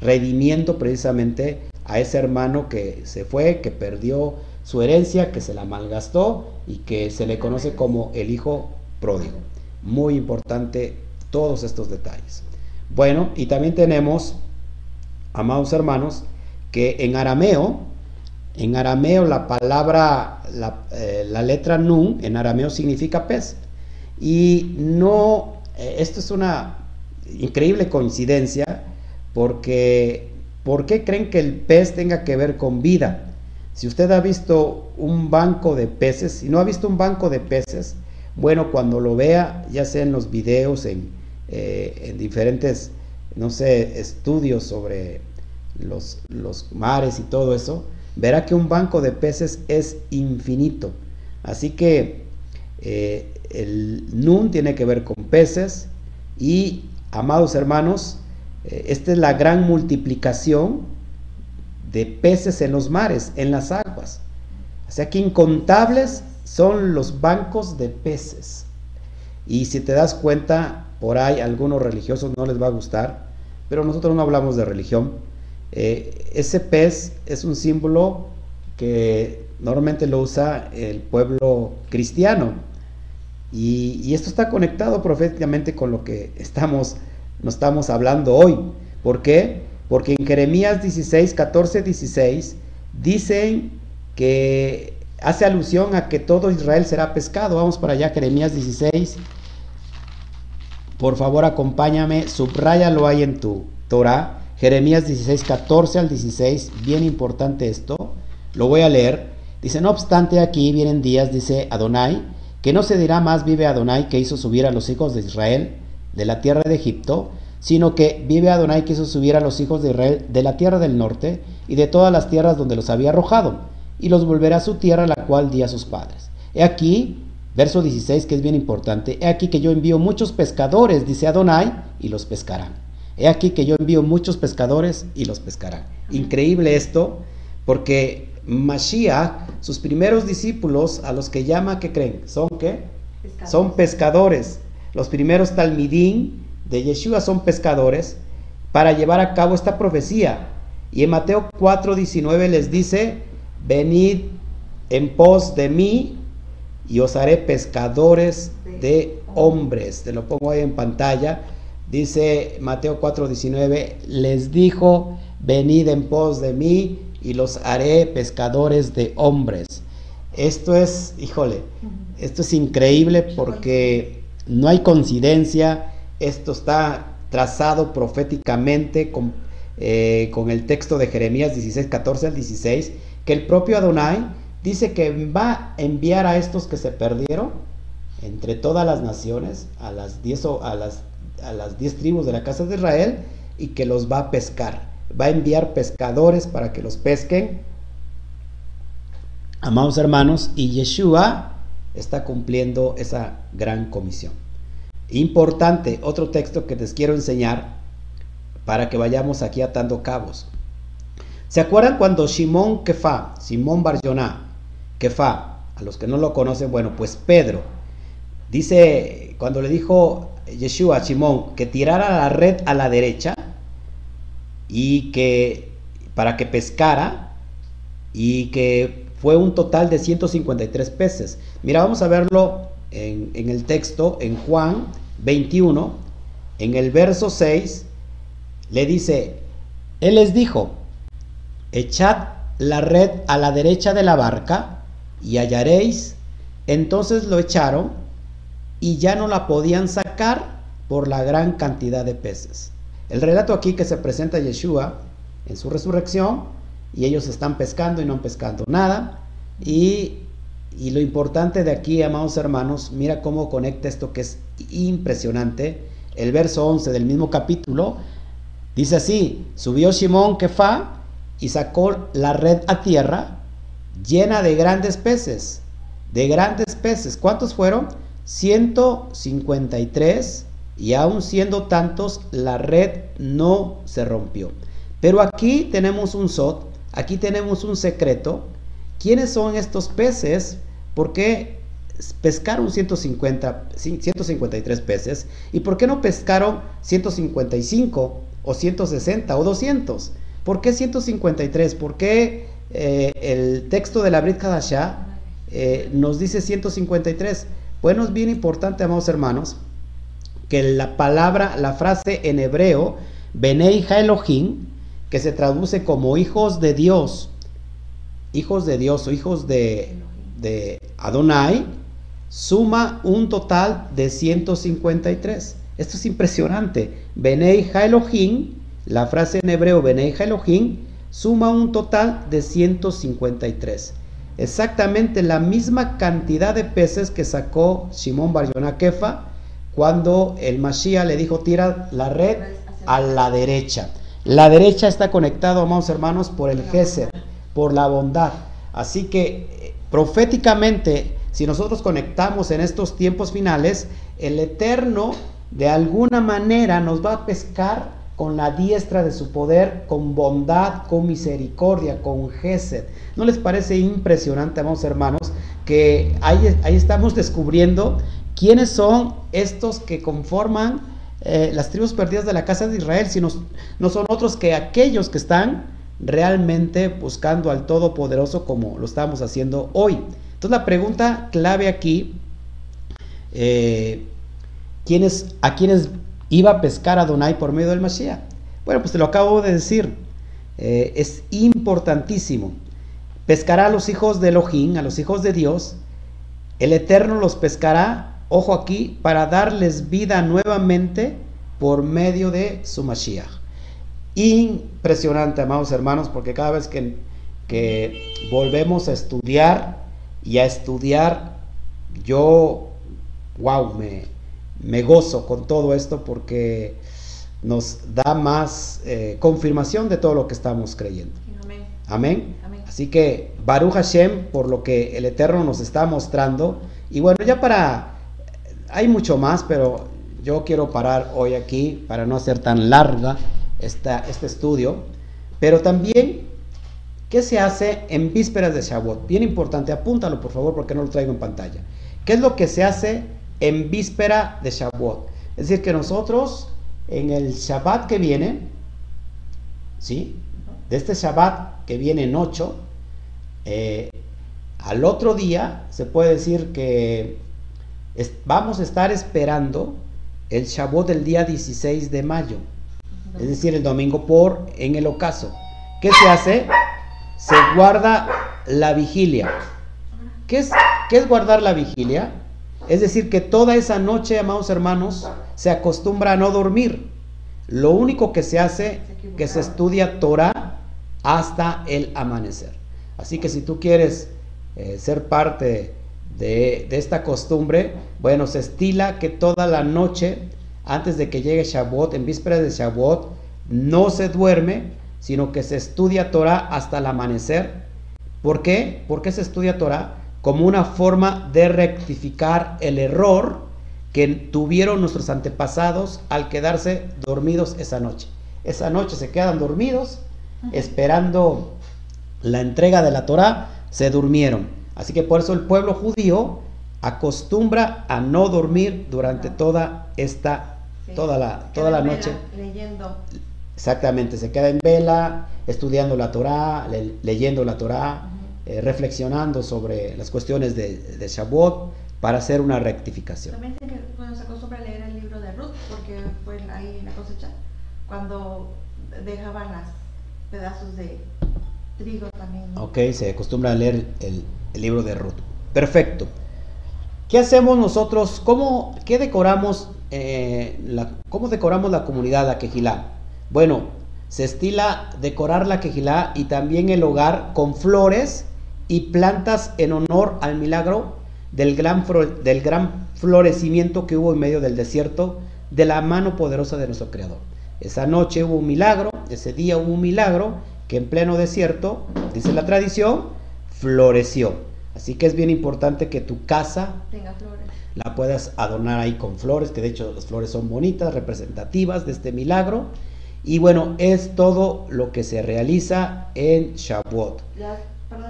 redimiendo precisamente a ese hermano que se fue, que perdió su herencia, que se la malgastó y que se le conoce como el hijo pródigo. Muy importante todos estos detalles. Bueno, y también tenemos, amados hermanos, que en arameo, en arameo la palabra, la, eh, letra nun, en arameo significa pez. Y no, eh, esto es una increíble coincidencia porque, ¿por qué creen que el pez tenga que ver con vida? Si usted ha visto un banco de peces, si no ha visto un banco de peces, bueno, cuando lo vea, ya sea en los videos, en, eh, en diferentes, no sé, estudios sobre los, los mares y todo eso, verá que un banco de peces es infinito. Así que eh, el Nun tiene que ver con peces y, amados hermanos, eh, esta es la gran multiplicación de peces en los mares, en las aguas. O sea que incontables son los bancos de peces. Y si te das cuenta, por ahí algunos religiosos no les va a gustar, pero nosotros no hablamos de religión, eh, ese pez es un símbolo que normalmente lo usa el pueblo cristiano. Y, esto está conectado proféticamente con lo que estamos, nos estamos hablando hoy. ¿Por qué? Porque en Jeremías 16, 14, 16 dicen que hace alusión a que todo Israel será pescado. Vamos para allá, Jeremías 16. Por favor, acompáñame, subráyalo ahí en tu Torah. Jeremías 16, 14 al 16, bien importante esto, lo voy a leer. Dice, no obstante, aquí vienen días, dice Adonai, que no se dirá más vive Adonai que hizo subir a los hijos de Israel de la tierra de Egipto, sino que vive Adonai que hizo subir a los hijos de Israel de la tierra del norte y de todas las tierras donde los había arrojado, y los volverá a su tierra la cual di a sus padres. He aquí, verso 16, que es bien importante, he aquí que yo envío muchos pescadores, dice Adonai, y los pescarán. He aquí que yo envío muchos pescadores y los pescarán. Increíble esto, porque Mashiach, sus primeros discípulos, a los que llama, ¿qué creen? ¿Son qué? Son pescadores. Los primeros talmidín de Yeshua son pescadores para llevar a cabo esta profecía. Y en Mateo 4:19 les dice, venid en pos de mí y os haré pescadores de hombres. Te lo pongo ahí en pantalla. Dice Mateo 4:19, les dijo, venid en pos de mí y los haré pescadores de hombres. Esto es, híjole, esto es increíble porque no hay coincidencia, esto está trazado proféticamente con, eh, con el texto de Jeremías 16, 14 al 16, que el propio Adonai dice que va a enviar a estos que se perdieron entre todas las naciones, a las 10 a las, a las diez tribus de la casa de Israel, y que los va a pescar. Va a enviar pescadores para que los pesquen. Amados hermanos, y Yeshua está cumpliendo esa gran comisión. Importante, otro texto que les quiero enseñar para que vayamos aquí atando cabos. ¿Se acuerdan cuando Simón Kefa, Simón Barjoná, Kefa, a los que no lo conocen, bueno, pues Pedro, dice, cuando le dijo Yeshua a Simón que tirara la red a la derecha y que para que pescara y que fue un total de 153 peces. Mira, vamos a verlo en, en el texto, en Juan 21, en el verso 6, le dice, Él les dijo, echad la red a la derecha de la barca y hallaréis. Entonces lo echaron y ya no la podían sacar por la gran cantidad de peces. El relato aquí que se presenta Yeshua en su resurrección y ellos están pescando y no pescando nada. Y, y lo importante de aquí, amados hermanos, mira cómo conecta esto que es impresionante. El verso 11 del mismo capítulo dice así, subió Simón Kefa y sacó la red a tierra llena de grandes peces, de grandes peces. ¿Cuántos fueron? 153 y aún siendo tantos, la red no se rompió. Pero aquí tenemos un sot, aquí tenemos un secreto. ¿Quiénes son estos peces? ¿Por qué pescaron 150, 153 peces? ¿Y por qué no pescaron 155 o 160 o 200? ¿Por qué 153? ¿Por qué eh, el texto de la Brit Kadashah eh, nos dice 153? Bueno, es bien importante, amados hermanos, que la palabra, la frase en hebreo, Benei Elohim, que se traduce como hijos de Dios, hijos de Dios o hijos de, de Adonai, suma un total de 153. Esto es impresionante. Benei Elohim, la frase en hebreo Benei Elohim, suma un total de 153. Exactamente la misma cantidad de peces que sacó Simón Bar Kefa cuando el Mashiach le dijo, tira la red a la derecha. La derecha está conectado, amados hermanos, por el Gesed, por la bondad. Así que eh, proféticamente, si nosotros conectamos en estos tiempos finales, el Eterno de alguna manera nos va a pescar con la diestra de su poder, con bondad, con misericordia, con Gesed. ¿No les parece impresionante, amados hermanos, que ahí, ahí estamos descubriendo ¿Quiénes son estos que conforman eh, las tribus perdidas de la casa de Israel? Si no, son otros que aquellos que están realmente buscando al Todopoderoso como lo estamos haciendo hoy. Entonces la pregunta clave aquí, eh, ¿a quiénes iba a pescar a Donai por medio del Mashiach? Bueno, pues te lo acabo de decir. Eh, es importantísimo. Pescará a los hijos de Elohim, a los hijos de Dios. El Eterno los pescará ojo aquí, para darles vida nuevamente por medio de su Mashiach. Impresionante, amados hermanos, porque cada vez que, que volvemos a estudiar y a estudiar, yo, wow, me, me gozo con todo esto porque nos da más eh, confirmación de todo lo que estamos creyendo. Amén. Amén. Así que Baruch Hashem por lo que el Eterno nos está mostrando. Y bueno, ya para hay mucho más, pero yo quiero parar hoy aquí para no hacer tan larga esta, este estudio. Pero también, ¿qué se hace en vísperas de Shavuot? Bien importante, apúntalo por favor porque no lo traigo en pantalla. ¿Qué es lo que se hace en víspera de Shavuot? Es decir, que nosotros en el Shabbat que viene, ¿sí? De este Shabbat que viene en 8, eh, al otro día se puede decir que vamos a estar esperando el Shabbat del día 16 de mayo, es decir, el domingo por en el ocaso. ¿Qué se hace? Se guarda la vigilia. ¿qué es, ¿qué es guardar la vigilia? Es decir, que toda esa noche, amados hermanos, se acostumbra a no dormir. Lo único que se hace, que se estudia Torah hasta el amanecer. Así que si tú quieres eh, ser parte de, esta costumbre, bueno, se estila que toda la noche, antes de que llegue Shavuot, en vísperas de Shavuot, no se duerme, sino que se estudia Torah hasta el amanecer. ¿Por qué? ¿Por qué se estudia Torah? Como una forma de rectificar el error que tuvieron nuestros antepasados al quedarse dormidos esa noche. Esa noche se quedan dormidos esperando la entrega de la Torah, se durmieron. Así que por eso el pueblo judío acostumbra a no dormir durante toda esta, toda la, toda la noche. Leyendo. Exactamente, se queda en vela, estudiando la Torah, leyendo la Torah, eh, reflexionando sobre las cuestiones de, de Shavuot para hacer una rectificación. También se, bueno, se acostumbra a leer el libro de Ruth, porque fue ahí en la cosecha, cuando dejaban las pedazos de trigo también. Ok, se acostumbra a leer el, el, libro de Ruth. Perfecto. ¿Qué hacemos nosotros? ¿Cómo, qué decoramos, eh, la, ¿Cómo decoramos la comunidad, la quejilá? Bueno, se estila decorar la quejilá y también el hogar con flores y plantas en honor al milagro del gran, del gran florecimiento que hubo en medio del desierto de la mano poderosa de nuestro Creador. Esa noche hubo un milagro, ese día hubo un milagro que en pleno desierto, dice la tradición, floreció. Así que es bien importante que tu casa Tenga flores. la puedas adornar ahí con flores, que de hecho las flores son bonitas, representativas de este milagro. Y bueno, es todo lo que se realiza en Shavuot. Las,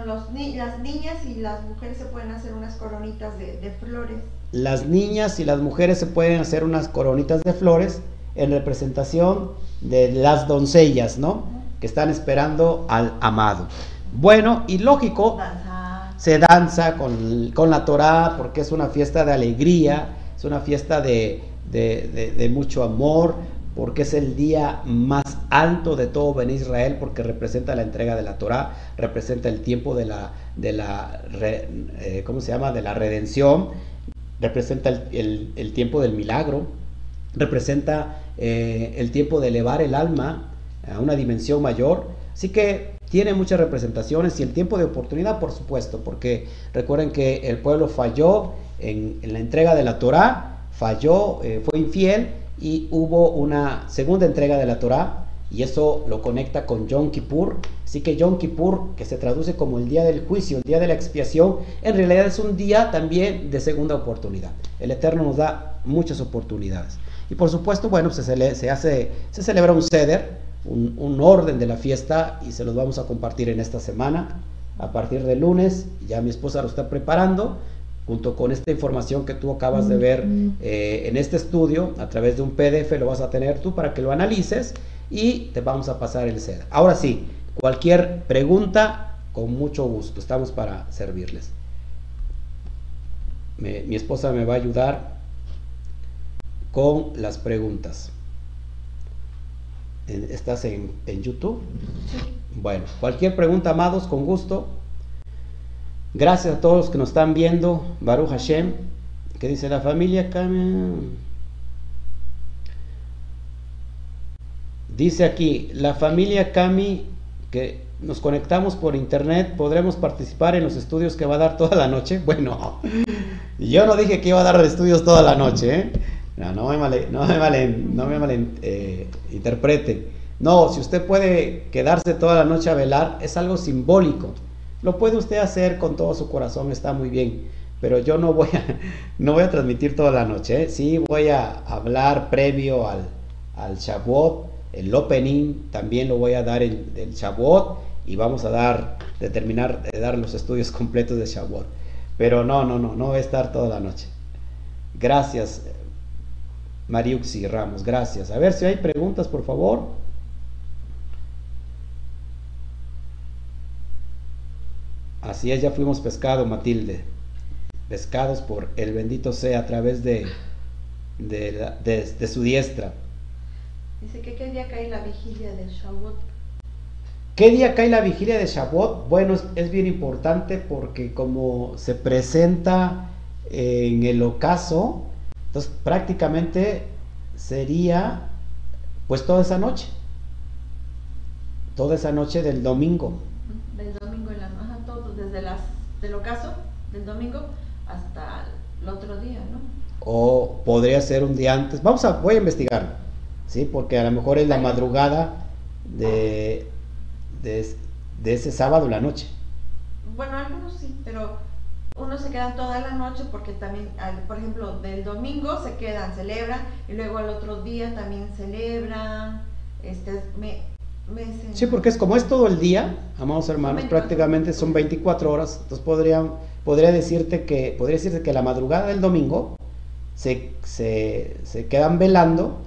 los ni las niñas y las mujeres se pueden hacer unas coronitas de, de flores. Las niñas y las mujeres se pueden hacer unas coronitas de flores en representación de las doncellas, ¿no? Que están esperando al amado. Bueno, y lógico, se danza con, con, la Torah porque es una fiesta de alegría, es una fiesta de, de, de, de, mucho amor, porque es el día más alto de todo Ben Israel, porque representa la entrega de la Torah, representa el tiempo de la, de la eh, ¿cómo se llama? De la redención, representa el, el, tiempo del milagro, representa eh, el tiempo de elevar el alma a una dimensión mayor. Así que tiene muchas representaciones y el tiempo de oportunidad, por supuesto, porque recuerden que el pueblo falló en, la entrega de la Torah, falló, eh, fue infiel y hubo una segunda entrega de la Torah y eso lo conecta con Yom Kippur. Así que Yom Kippur, que se traduce como el día del juicio, el día de la expiación, en realidad es un día también de segunda oportunidad. El Eterno nos da muchas oportunidades. Y por supuesto, bueno, se, se, hace, se celebra un ceder, un, un, orden de la fiesta y se los vamos a compartir en esta semana. A partir de lunes, ya mi esposa lo está preparando, junto con esta información que tú acabas de ver eh, en este estudio, a través de un PDF lo vas a tener tú para que lo analices y te vamos a pasar el ceder. Ahora sí, cualquier pregunta, con mucho gusto, estamos para servirles. Me, mi esposa me va a ayudar con las preguntas. ¿Estás en, en YouTube? Sí. Bueno, cualquier pregunta, amados, con gusto. Gracias a todos los que nos están viendo. Baruch Hashem. ¿Qué dice la familia? Dice aquí, la familia Cami, que nos conectamos por internet, podremos participar en los estudios que va a dar toda la noche. Bueno, yo no dije que iba a dar estudios toda la noche, ¿eh? No, no me, mal, no me, mal, no me eh. No, si usted puede quedarse toda la noche a velar, es algo simbólico. Lo puede usted hacer con todo su corazón, está muy bien. Pero yo no voy a, no voy a transmitir toda la noche. ¿eh? Sí voy a hablar previo al, al Shavuot. El opening también lo voy a dar en el Shavuot. Y vamos a dar, determinar, de dar los estudios completos de Shavuot. Pero no, no, no, no voy a estar toda la noche. Gracias, Mariuxi Ramos, gracias. A ver si hay preguntas, por favor. Así es, ya fuimos pescado, Matilde. Pescados por el bendito sea a través de, de, la, de, de su diestra. Dice que qué día cae la vigilia del Shavuot. ¿Qué día cae la vigilia de Shavuot? Bueno, es, es bien importante porque como se presenta en el ocaso, entonces prácticamente sería pues toda esa noche. Toda esa noche del domingo. Del domingo en la ajá, todo, desde las del ocaso del domingo hasta el otro día, ¿no? O podría ser un día antes. Vamos a, voy a investigar, ¿sí? Porque a lo mejor es la madrugada de, de, de ese sábado la noche. Bueno, algunos sí, pero unos se quedan toda la noche porque también, por ejemplo, del domingo se quedan, celebran, y luego al otro día también celebran, este, me- Sí, porque es como es todo el día, amados hermanos, 24. prácticamente son 24 horas. Entonces podría, podría decirte que podría decirte que la madrugada del domingo se, se, se quedan velando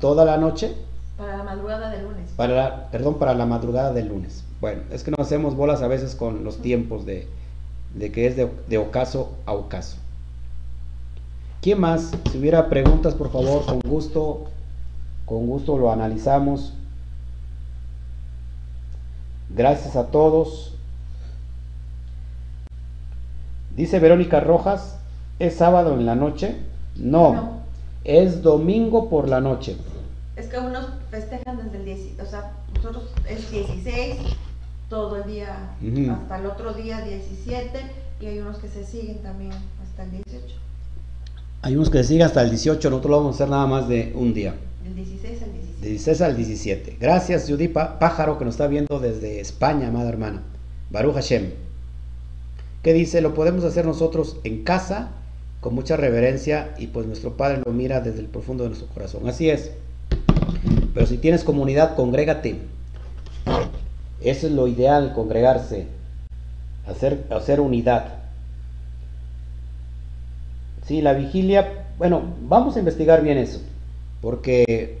toda la noche para la madrugada del lunes. para la- perdón, para la madrugada del lunes. Bueno, es que nos hacemos bolas a veces con los tiempos de, de que es de, de ocaso a ocaso. ¿Quién más? Si hubiera preguntas, por favor, con gusto, con gusto lo analizamos. Gracias a todos. Dice Verónica Rojas, ¿es sábado en la noche? No, No. es domingo por la noche. Es que unos festejan desde el 10, o sea, nosotros es 16, todo el día, hasta el otro día 17, y hay unos que se siguen también hasta el 18, Hay unos que siguen hasta el 18, nosotros lo vamos a hacer nada más de un día. Del 16 al De 17. 16 al 17. Gracias, Judy Pájaro, que nos está viendo desde España, amada hermana. Baruch Hashem. Que dice, lo podemos hacer nosotros en casa, con mucha reverencia, y pues nuestro Padre lo mira desde el profundo de nuestro corazón. Así es. Pero si tienes comunidad, congrégate. Eso es lo ideal, congregarse. Hacer, hacer unidad. Sí, la vigilia, bueno, vamos a investigar bien eso, porque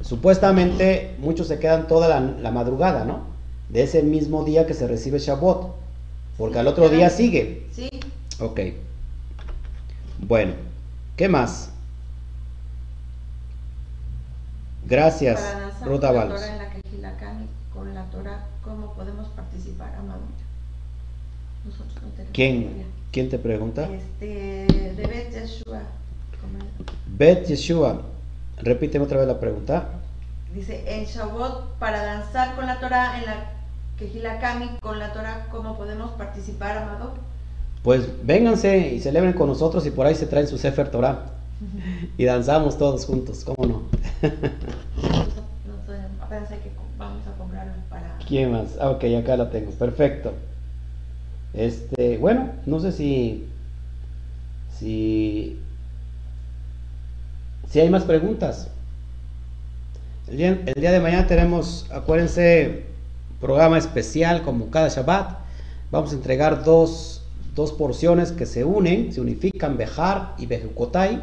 supuestamente muchos se quedan toda la, la madrugada, ¿no? De ese mismo día que se recibe Shabbat, porque Sí, al otro día sigue. Sí, Ok. Bueno, ¿qué más? Gracias, para danzar Ruth con la. Torah ¿cómo podemos participar, amado? Nosotros no tenemos ¿Quién. ¿Quién te pregunta? Este, de Bet Yeshua, Bet Yeshua. Repíteme otra vez la pregunta. dice, en Shavuot, para danzar con la Torah en la Quejilacami, con la Torah, ¿cómo podemos participar, amado? Pues vénganse y celebren con nosotros y por ahí se traen su Sefer Torah y danzamos todos juntos, ¿cómo no? Nosotros no tenemos- apenas hay que co- vamos a comprarlo para... ¿Quién más? Ah, ok, acá la tengo, perfecto. Este, bueno, no sé si, si, si hay más preguntas. El día, de mañana tenemos, acuérdense, programa especial como cada Shabbat. Vamos a entregar dos, dos porciones que se unen, se unifican, Bejar y Bejucotai,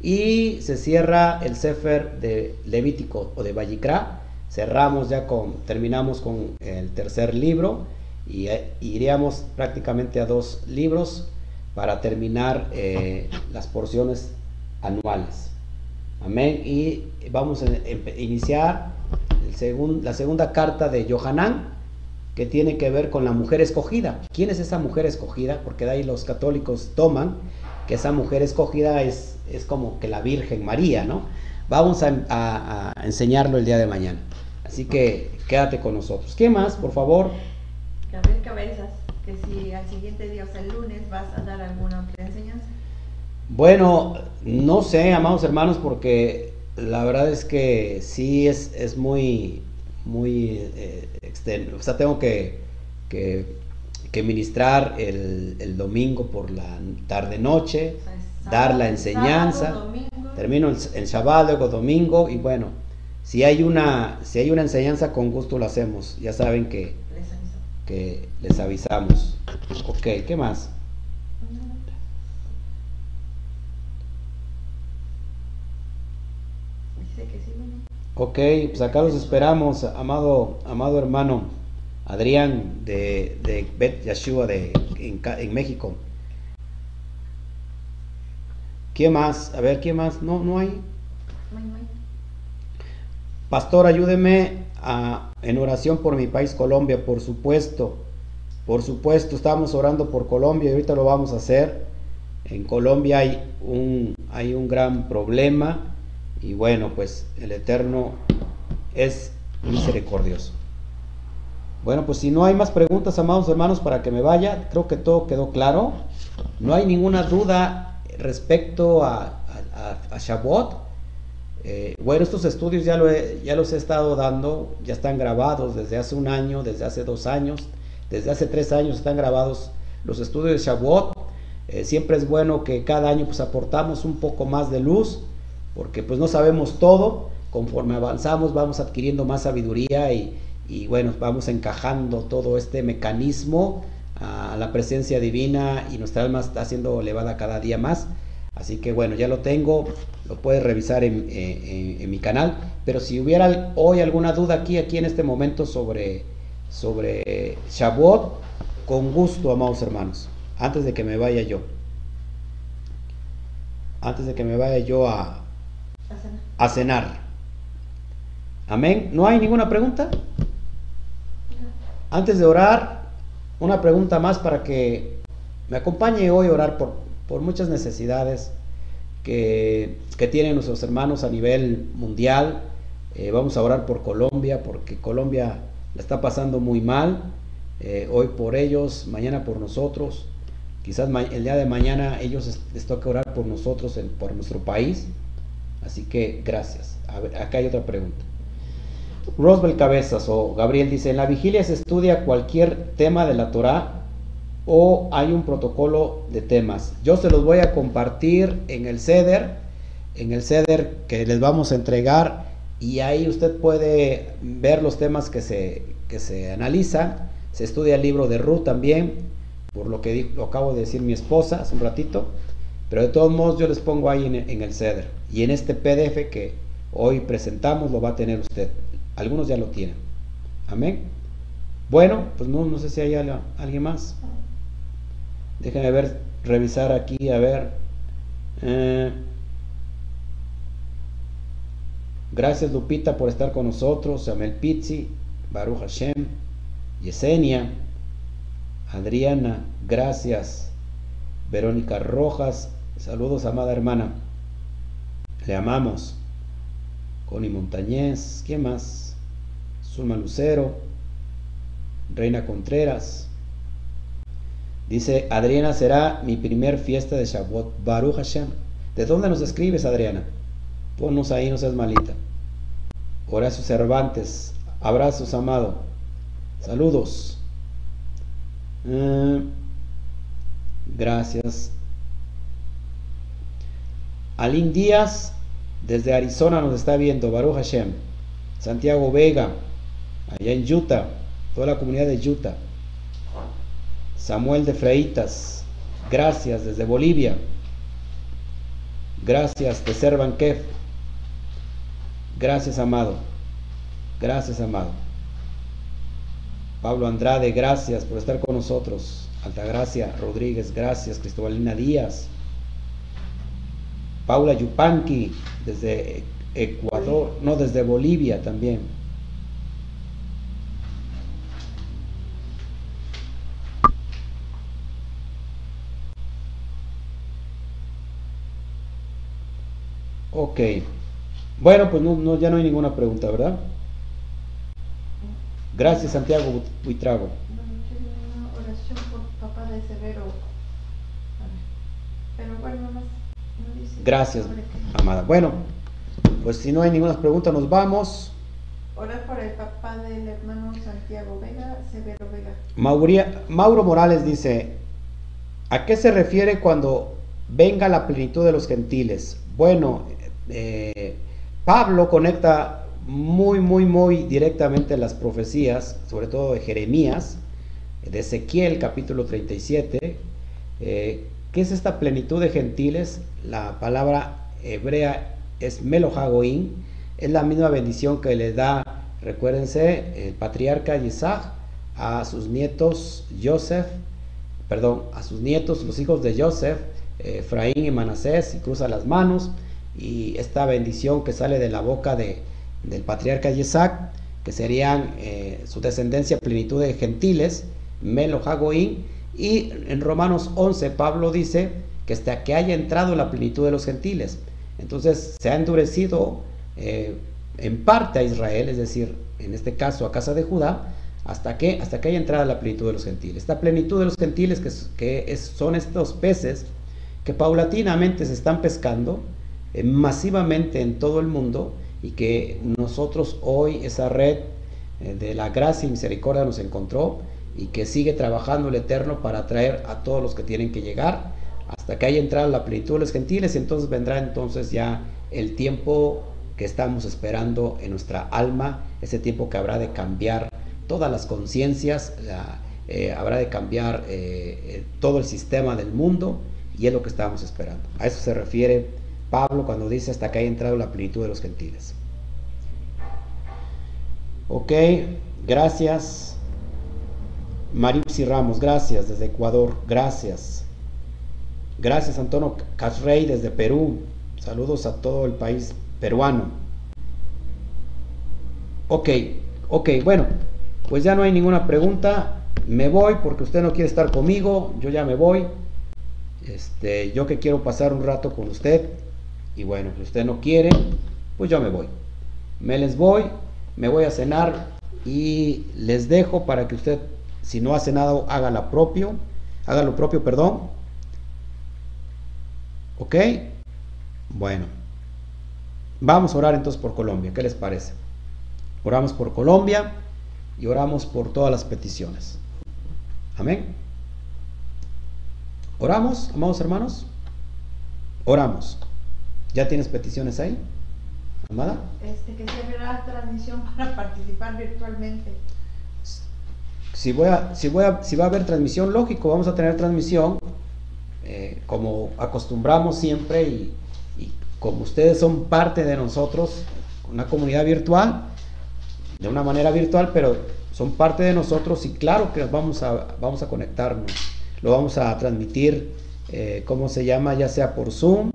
y se cierra el Sefer de Levítico o de Vallicra. Cerramos ya con, terminamos con el tercer libro y eh, iríamos prácticamente a dos libros para terminar eh, las porciones anuales. Amén. Y vamos a iniciar la segunda carta de Johanán, que tiene que ver con la mujer escogida. ¿Quién es esa mujer escogida? Porque de ahí los católicos toman que esa mujer escogida es, es como que la Virgen María, ¿no? Vamos a, enseñarlo el día de mañana. Así que quédate con nosotros. ¿Qué más, por favor? Gabriel Cabezas, que si al siguiente día, o sea, el lunes, vas a dar alguna enseñanza. Bueno, no sé, amados hermanos, porque la verdad es que sí es, es muy, muy eh, externo. O sea, tengo que, que, que ministrar el, el domingo por la tarde-noche, O sea, es dar la enseñanza, sábado, termino el, el Shabbat, luego domingo, y bueno, si hay una, si hay una enseñanza, con gusto lo hacemos. Ya saben que, que les avisamos. Ok, ¿qué más? Dice que sí, bueno. Ok, pues acá los esperamos, amado, amado hermano Adrián de, de Bet Yashua de, en, en México. ¿Quién más? A ver, ¿quién más? No, hay. No hay. pastor, ayúdeme en oración por mi país Colombia, por supuesto. Por supuesto, estamos orando por Colombia y ahorita lo vamos a hacer. En Colombia hay un, hay un gran problema y bueno, pues el Eterno es misericordioso. Bueno, pues si no hay más preguntas, amados hermanos, para que me vaya, creo que todo quedó claro. No hay ninguna duda respecto a, a, Shabbat. Eh, bueno, estos estudios ya, lo ya los he estado dando, ya están grabados desde hace un año, desde hace dos años, desde hace tres años están grabados los estudios de Shavuot. Eh, siempre es bueno que cada año pues aportamos un poco más de luz, porque pues no sabemos todo. Conforme avanzamos vamos adquiriendo más sabiduría y, y bueno, vamos encajando todo este mecanismo a la presencia divina y nuestra alma está siendo elevada cada día más. Así que bueno, ya lo tengo, lo puedes revisar en, mi canal. Pero si hubiera hoy alguna duda aquí, aquí en este momento sobre, sobre con gusto, amados hermanos, antes de que me vaya yo. Antes de que me vaya yo a, a cenar. Amén. ¿No hay ninguna pregunta? Antes de orar, una pregunta más para que me acompañe hoy a orar por, por muchas necesidades que, tienen nuestros hermanos a nivel mundial. Eh, vamos a orar por Colombia, porque Colombia la está pasando muy mal. Eh, hoy por ellos, mañana por nosotros. Quizás el día de mañana ellos les toque orar por nosotros, por nuestro país. Así que gracias. A ver, acá hay otra pregunta. Roswell Cabezas o Gabriel dice, en la vigilia se estudia cualquier tema de la Torah o hay un protocolo de temas. Yo se los voy a compartir en el CEDER, en el CEDER que les vamos a entregar y ahí usted puede ver los temas que se, que se analizan. Se estudia el libro de Ruth también, por lo que lo acabo de decir mi esposa hace un ratito. Pero de todos modos yo les pongo ahí en, el CEDER. Y en este PDF que hoy presentamos lo va a tener usted. Algunos ya lo tienen. Amén. Bueno, pues no, no sé si hay alguien más. Déjenme ver, revisar aquí, a ver. Eh, gracias Lupita por estar con nosotros. Amel Pizzi, Baruch Hashem, Yesenia, Adriana, gracias. Verónica Rojas, saludos amada hermana. Le amamos. Connie Montañez, ¿quién más? Zulma Lucero, Reina Contreras, Dice, Adriana será mi primer fiesta de Shavuot. Baruch Hashem. ¿De dónde nos escribes, Adriana? Ponnos ahí, no seas malita. Horacio Cervantes. Abrazos, amado. Saludos. Eh, gracias. Alín Díaz, desde Arizona, nos está viendo. Baruch Hashem. Santiago Vega, allá en Utah. Toda la comunidad de Utah. Samuel de Freitas, gracias desde Bolivia. Gracias de Servanquef. Gracias, amado. Gracias, amado. Pablo Andrade, gracias por estar con nosotros. Altagracia Rodríguez, gracias. Cristobalina Díaz. Paula Yupanqui, desde Ecuador, no, desde Bolivia también. Ok. Bueno, pues no, ya no hay ninguna pregunta, ¿verdad? Gracias, Santiago Buitrago. De Severo. Pero bueno, más, no dice Gracias, amada. Bueno, pues si no hay ninguna pregunta, nos vamos. Orar por el papá del hermano Santiago Vega, Severo Vega. Mauro Morales dice, ¿a qué se refiere cuando venga la plenitud de los gentiles? Bueno, eh, Pablo conecta muy, muy, muy directamente las profecías, sobre todo de Jeremías, de Ezequiel capítulo 37. Eh, ¿Qué es esta plenitud de gentiles? La palabra hebrea es Melohagoim, es la misma bendición que le da, recuérdense, el patriarca Isaac a sus nietos Joseph, perdón, a sus nietos, los hijos de Joseph, Efraín y Manasés, y cruza las manos y esta bendición que sale de la boca de, del patriarca Isaac, que serían eh, su descendencia plenitud de gentiles, Melo Hagoín, y en Romanos 11 Pablo dice que hasta que haya entrado la plenitud de los gentiles. Entonces se ha endurecido eh, en parte a Israel, es decir, en este caso a casa de Judá, hasta que, hasta que haya entrado la plenitud de los gentiles. Esta plenitud de los gentiles, que, que son estos peces que paulatinamente se están pescando eh, masivamente en todo el mundo y que nosotros hoy esa red eh, de la gracia y misericordia nos encontró y que sigue trabajando el Eterno para atraer a todos los que tienen que llegar hasta que haya entrado la plenitud de los gentiles entonces vendrá entonces ya el tiempo que estamos esperando en nuestra alma, ese tiempo que habrá de cambiar todas las conciencias, eh, habrá de cambiar todo el sistema del mundo y es lo que estábamos esperando. A eso se refiere Pablo cuando dice hasta que haya entrado la plenitud de los gentiles. Ok, gracias. Maripsi Ramos, gracias desde Ecuador, gracias. Gracias Antonio Casrey desde Perú. Saludos a todo el país peruano. Ok, ok, bueno, pues ya no hay ninguna pregunta. Me voy porque usted no quiere estar conmigo, yo ya me voy. Este, yo que quiero pasar un rato con usted, y bueno, si usted no quiere, pues yo me voy. Me les voy, me voy a cenar y les dejo para que usted, si no ha cenado, haga lo propio, haga lo propio, perdón. ¿Ok? Bueno, vamos a orar entonces por Colombia, ¿qué les parece? Oramos por Colombia y oramos por todas las peticiones. Amén. Oramos, amados hermanos. Oramos. ¿Ya tienes peticiones ahí? Amada. Este, que se la transmisión para participar virtualmente. Si, voy a, si, voy a, si va a haber transmisión, lógico, vamos a tener transmisión eh, como acostumbramos siempre y, y, como ustedes son parte de nosotros, una comunidad virtual, de una manera virtual, pero son parte de nosotros y claro que vamos a, vamos a conectarnos lo vamos a transmitir, eh, ¿cómo se llama? Ya sea por Zoom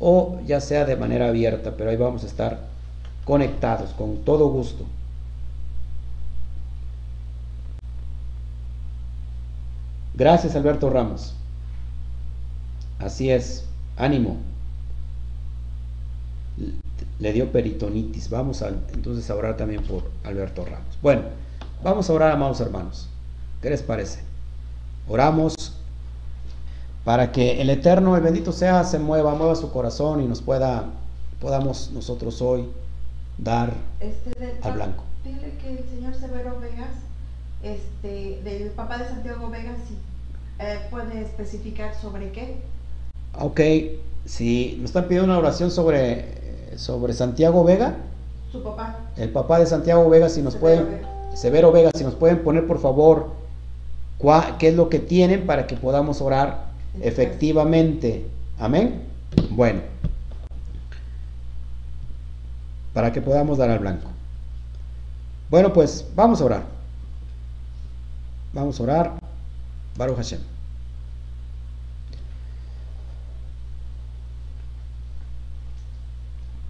o ya sea de manera abierta, pero ahí vamos a estar conectados con todo gusto. Gracias Alberto Ramos. Así es, ánimo. Le dio peritonitis. Vamos a, entonces a orar también por Alberto Ramos. Bueno, vamos a orar, amados hermanos. ¿Qué les parece? Oramos para que el Eterno, el bendito sea, se mueva, mueva su corazón y nos pueda, podamos nosotros hoy dar este, al blanco. Dile que el señor Severo Vegas, este, del papá de Santiago Vegas, sí, eh, puede especificar sobre qué. Ok, si me están pidiendo una oración sobre, sobre Santiago Vega. Su papá. El papá de Santiago Vega, si nos pueden, Severo Vega, si nos pueden poner por favor qué es lo que tienen para que podamos orar efectivamente. Amén. Bueno, para que podamos dar al blanco. Bueno, pues vamos a orar. Vamos a orar. Baruch Hashem.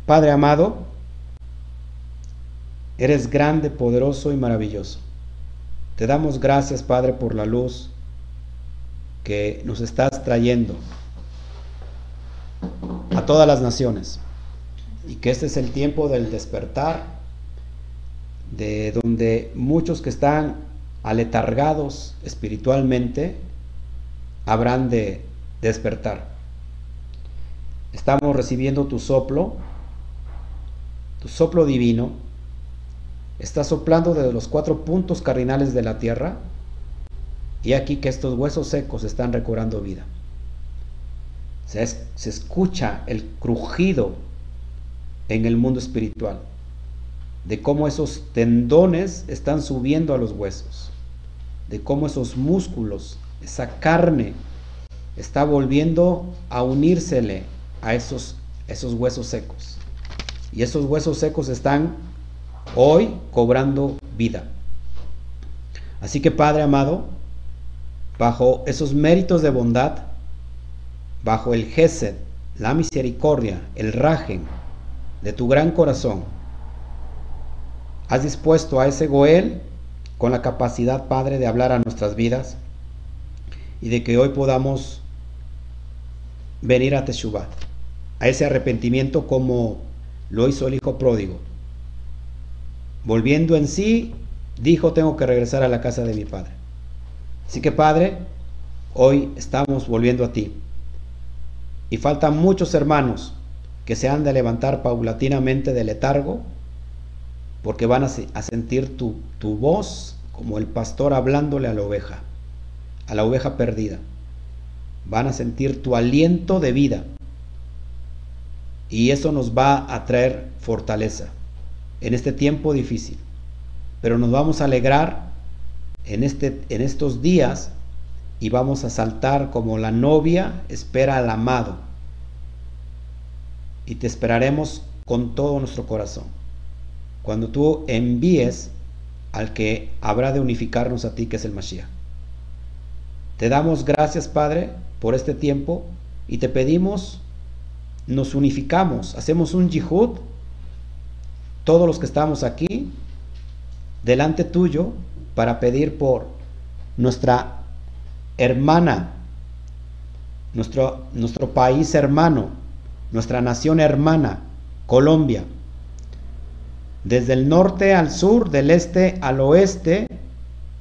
Padre amado, eres grande, poderoso y maravilloso. Te damos gracias, Padre, por la luz que nos estás trayendo a todas las naciones. Y que este es el tiempo del despertar, de donde muchos que están aletargados espiritualmente habrán de despertar. Estamos recibiendo tu soplo, soplo divino, está soplando desde los cuatro puntos cardinales de la tierra y aquí que estos huesos secos están recobrando vida. Se, escucha el crujido en el mundo espiritual de cómo esos tendones están subiendo a los huesos, de cómo esos músculos, esa carne, está volviendo a unírsele a esos, esos huesos secos. Y esos huesos secos están hoy cobrando vida. Así que Padre amado, bajo esos méritos de bondad, bajo el Gesed, la misericordia, el rajen de tu gran corazón, has dispuesto a ese Goel con la capacidad, Padre, de hablar a nuestras vidas y de que hoy podamos venir a Teshuvah, a ese arrepentimiento como lo hizo el hijo pródigo. Volviendo en sí, dijo, tengo que regresar a la casa de mi padre. Así que Padre, hoy estamos volviendo a ti. Y faltan muchos hermanos que se han de levantar paulatinamente del letargo, porque van a, sentir tu, tu voz como el pastor hablándole a la oveja, a la oveja perdida. Van a sentir tu aliento de vida. Y eso nos va a traer fortaleza en este tiempo difícil. Pero nos vamos a alegrar en, este, en estos días y vamos a saltar como la novia espera al amado. Y te esperaremos con todo nuestro corazón. Cuando tú envíes al que habrá de unificarnos a ti, que es el Mashiach. Te damos gracias, Padre, por este tiempo y te pedimos, nos unificamos, hacemos un yihud, todos los que estamos aquí, delante tuyo, para pedir por nuestra hermana, nuestro, nuestro país hermano, nuestra nación hermana, Colombia. Desde el norte al sur, del este al oeste,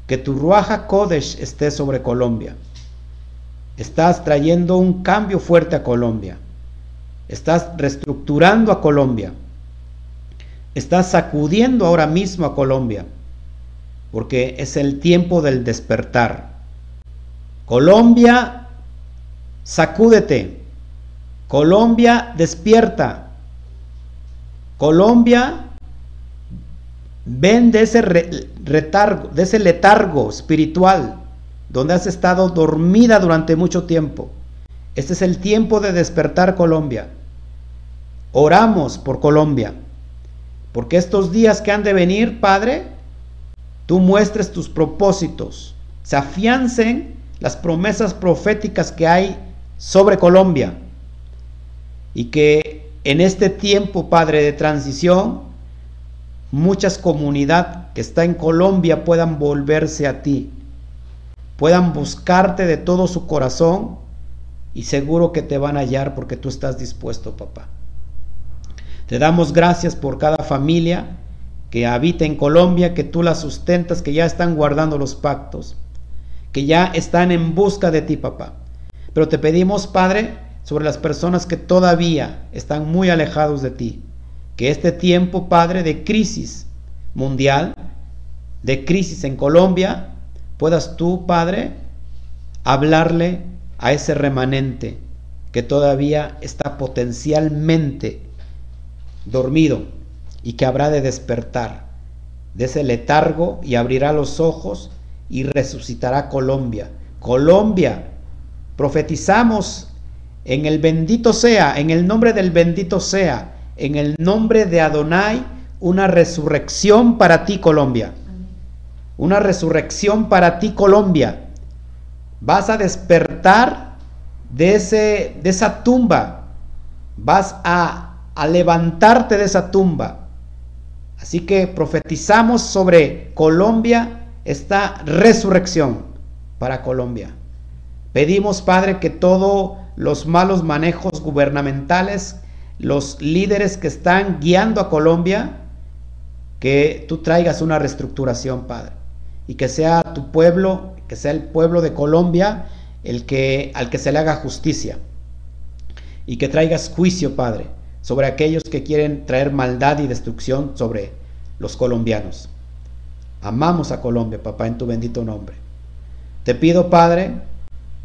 que tu Ruaja Kodesh esté sobre Colombia. Estás trayendo un cambio fuerte a Colombia. Estás reestructurando a Colombia. Estás sacudiendo ahora mismo a Colombia porque es el tiempo del despertar. Colombia, sacúdete. Colombia, despierta. Colombia, ven de ese retargo, de ese letargo espiritual donde has estado dormida durante mucho tiempo. Este es el tiempo de despertar Colombia. Oramos por Colombia, porque estos días que han de venir, Padre, tú muestres tus propósitos, se afiancen las promesas proféticas que hay sobre Colombia y que en este tiempo, Padre, de transición, muchas comunidades que está en Colombia puedan volverse a ti, puedan buscarte de todo su corazón y seguro que te van a hallar porque tú estás dispuesto, papá. Te damos gracias por cada familia que habita en Colombia, que tú la sustentas, que ya están guardando los pactos, que ya están en busca de ti, papá. Pero te pedimos, Padre, sobre las personas que todavía están muy alejados de ti, que este tiempo, Padre, de crisis mundial, de crisis en Colombia, puedas tú, Padre, hablarle a ese remanente que todavía está potencialmente dormido y que habrá de despertar de ese letargo y abrirá los ojos y resucitará Colombia. Colombia, profetizamos en el bendito sea, en el nombre del bendito sea, en el nombre de Adonai, una resurrección para ti Colombia. Una resurrección para ti Colombia. Vas a despertar de, ese, de esa tumba. Vas a, a levantarte de esa tumba Así que profetizamos sobre Colombia esta resurrección para Colombia. Pedimos, Padre, que todos los malos manejos gubernamentales, los líderes que están guiando a Colombia, que tú traigas una reestructuración, Padre, y que sea tu pueblo, que sea el pueblo de Colombia el que al que se le haga justicia y que traigas juicio, Padre, sobre aquellos que quieren traer maldad y destrucción sobre los colombianos. Amamos a Colombia, papá, en tu bendito nombre. Te pido, Padre,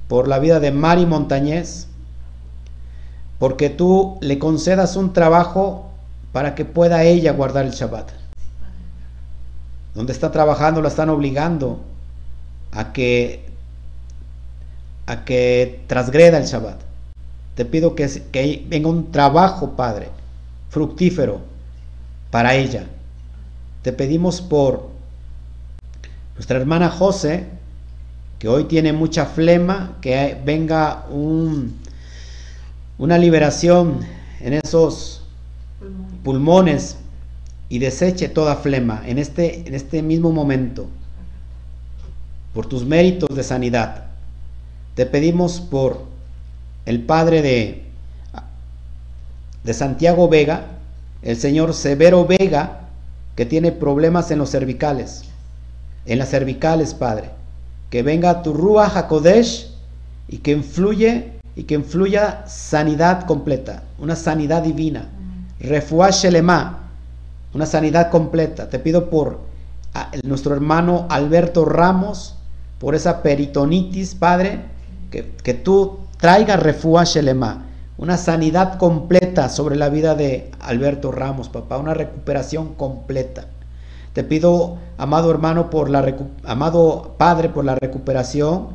por la vida de Mari Montañez, porque tú le concedas un trabajo para que pueda ella guardar el Shabbat. Donde está trabajando la están obligando a que a que transgreda el Shabbat. Te pido que, que venga un trabajo, Padre, fructífero para ella. Te pedimos por nuestra hermana José, que hoy tiene mucha flema, que venga un, una liberación en esos pulmones y deseche toda flema en este, en este mismo momento. Por tus méritos de sanidad. Te pedimos por el Padre de, de Santiago Vega, el señor Severo Vega, que tiene problemas en los cervicales, en las cervicales, Padre. Que venga tu Rúa Hakodesh y que influye y que influya sanidad completa, una sanidad divina. Refuah Shelema, una sanidad completa. Te pido por nuestro hermano Alberto Ramos, por esa peritonitis, Padre, que, que tú traigas Refuah Shelema, una sanidad completa sobre la vida de Alberto Ramos, papá, una recuperación completa. Te pido, amado hermano, por la amado Padre, por la recuperación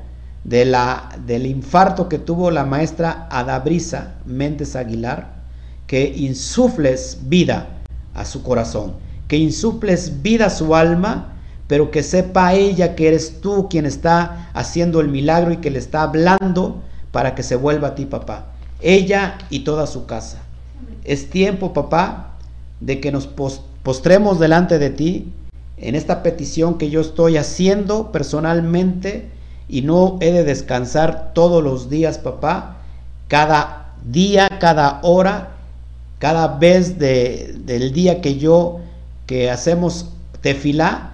de la, del infarto que tuvo la maestra Adabrisa Méndez Aguilar, que insufles vida a su corazón, que insufles vida a su alma, pero que sepa ella que eres tú quien está haciendo el milagro y que le está hablando para que se vuelva a ti, papá ella y toda su casa. Es tiempo, papá, de que nos postremos delante de ti en esta petición que yo estoy haciendo personalmente y no he de descansar todos los días, papá, cada día, cada hora, cada vez del día que yo, que hacemos tefilá,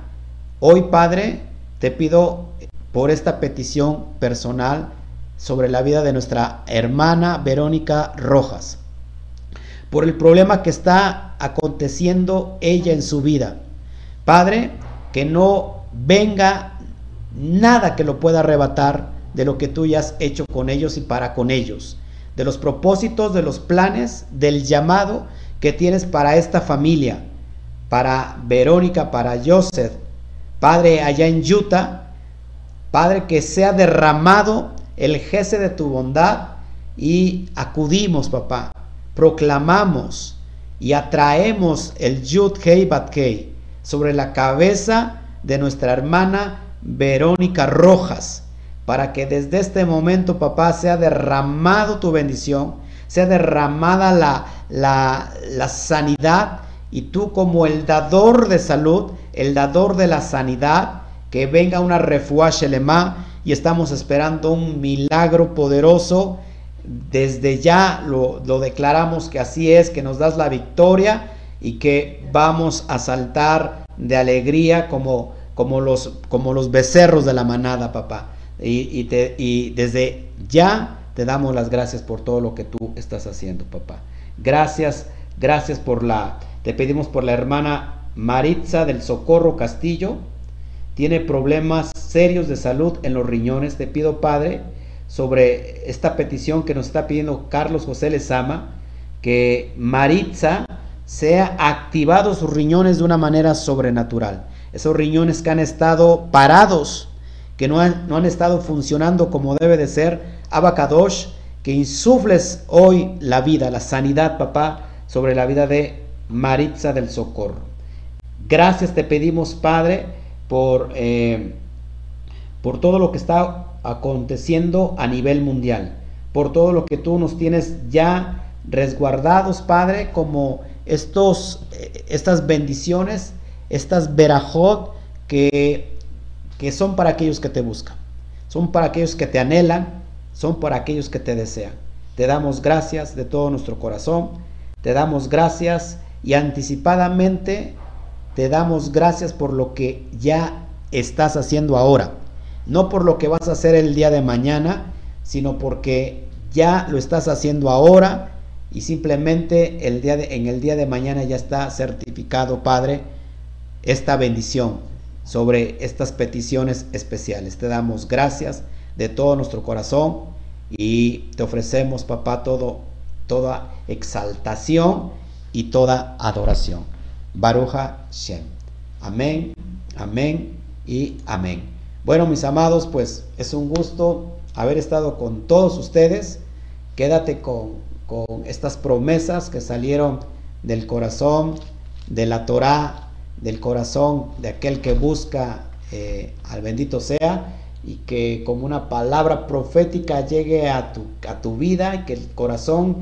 hoy, Padre, te pido por esta petición personal sobre la vida de nuestra hermana Verónica Rojas, por el problema que está aconteciendo ella en su vida. Padre, que no venga nada que lo pueda arrebatar de lo que tú ya has hecho con ellos y para con ellos, de los propósitos, de los planes, del llamado que tienes para esta familia, para Verónica, para Joseph, Padre, allá en Utah, Padre, que sea derramado el jefe de tu bondad y acudimos, papá, proclamamos y atraemos el Yud Hei Bat Hei sobre la cabeza de nuestra hermana Verónica Rojas, para que desde este momento, papá, sea derramado tu bendición, sea derramada la, la, la sanidad y tú como el dador de salud, el dador de la sanidad, que venga una refuah shelema y estamos esperando un milagro poderoso. Desde ya lo, declaramos que así es, que nos das la victoria y que vamos a saltar de alegría como, como, los, como los becerros de la manada, papá. Y, te, y desde ya te damos las gracias por todo lo que tú estás haciendo, papá. Gracias, gracias por la, te pedimos por la hermana Maritza del Socorro Castillo, tiene problemas serios de salud en los riñones. Te pido, Padre, sobre esta petición que nos está pidiendo Carlos José Lezama, que Maritza sea activado sus riñones de una manera sobrenatural. Esos riñones que han estado parados, que no han, no han estado funcionando como debe de ser, Abacadosh, que insufles hoy la vida, la sanidad, papá, sobre la vida de Maritza del Socorro. Gracias te pedimos, Padre, por, eh, por todo lo que está aconteciendo a nivel mundial, por todo lo que tú nos tienes ya resguardados, Padre, como estos, eh, estas bendiciones, estas verajot que, que son para aquellos que te buscan, son para aquellos que te anhelan, son para aquellos que te desean. Te damos gracias de todo nuestro corazón, te damos gracias y anticipadamente te damos gracias por lo que ya estás haciendo ahora. No por lo que vas a hacer el día de mañana, sino porque ya lo estás haciendo ahora y simplemente el día de, en el día de mañana ya está certificado, Padre, esta bendición sobre estas peticiones especiales. Te damos gracias de todo nuestro corazón y te ofrecemos, papá, todo, toda exaltación y toda adoración. Baruja Shem. Amén, amén y amén. Bueno, mis amados, pues es un gusto haber estado con todos ustedes. Quédate con, con estas promesas que salieron del corazón de la Torah, del corazón de aquel que busca eh, al bendito sea y que como una palabra profética llegue a tu, a tu vida y que el corazón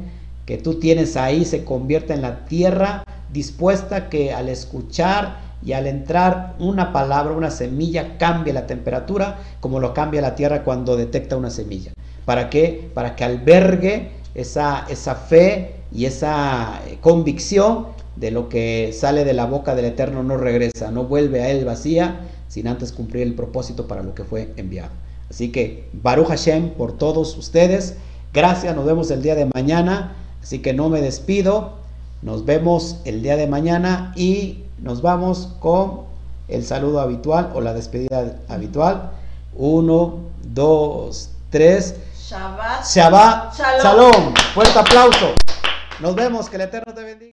que tú tienes ahí se convierta en la tierra dispuesta que al escuchar y al entrar una palabra, una semilla, cambie la temperatura como lo cambia la tierra cuando detecta una semilla. ¿Para qué? Para que albergue esa, esa fe y esa eh, convicción de lo que sale de la boca del Eterno no regresa, no vuelve a él vacía, sin antes cumplir el propósito para lo que fue enviado. Así que Baruch Hashem por todos ustedes. Gracias, nos vemos el día de mañana. Así que no me despido. Nos vemos el día de mañana y nos vamos con el saludo habitual o la despedida habitual. Uno, dos, tres. Shabbat. Shabbat. Shalom. Shalom. Fuerte aplauso. Nos vemos. Que el Eterno te bendiga.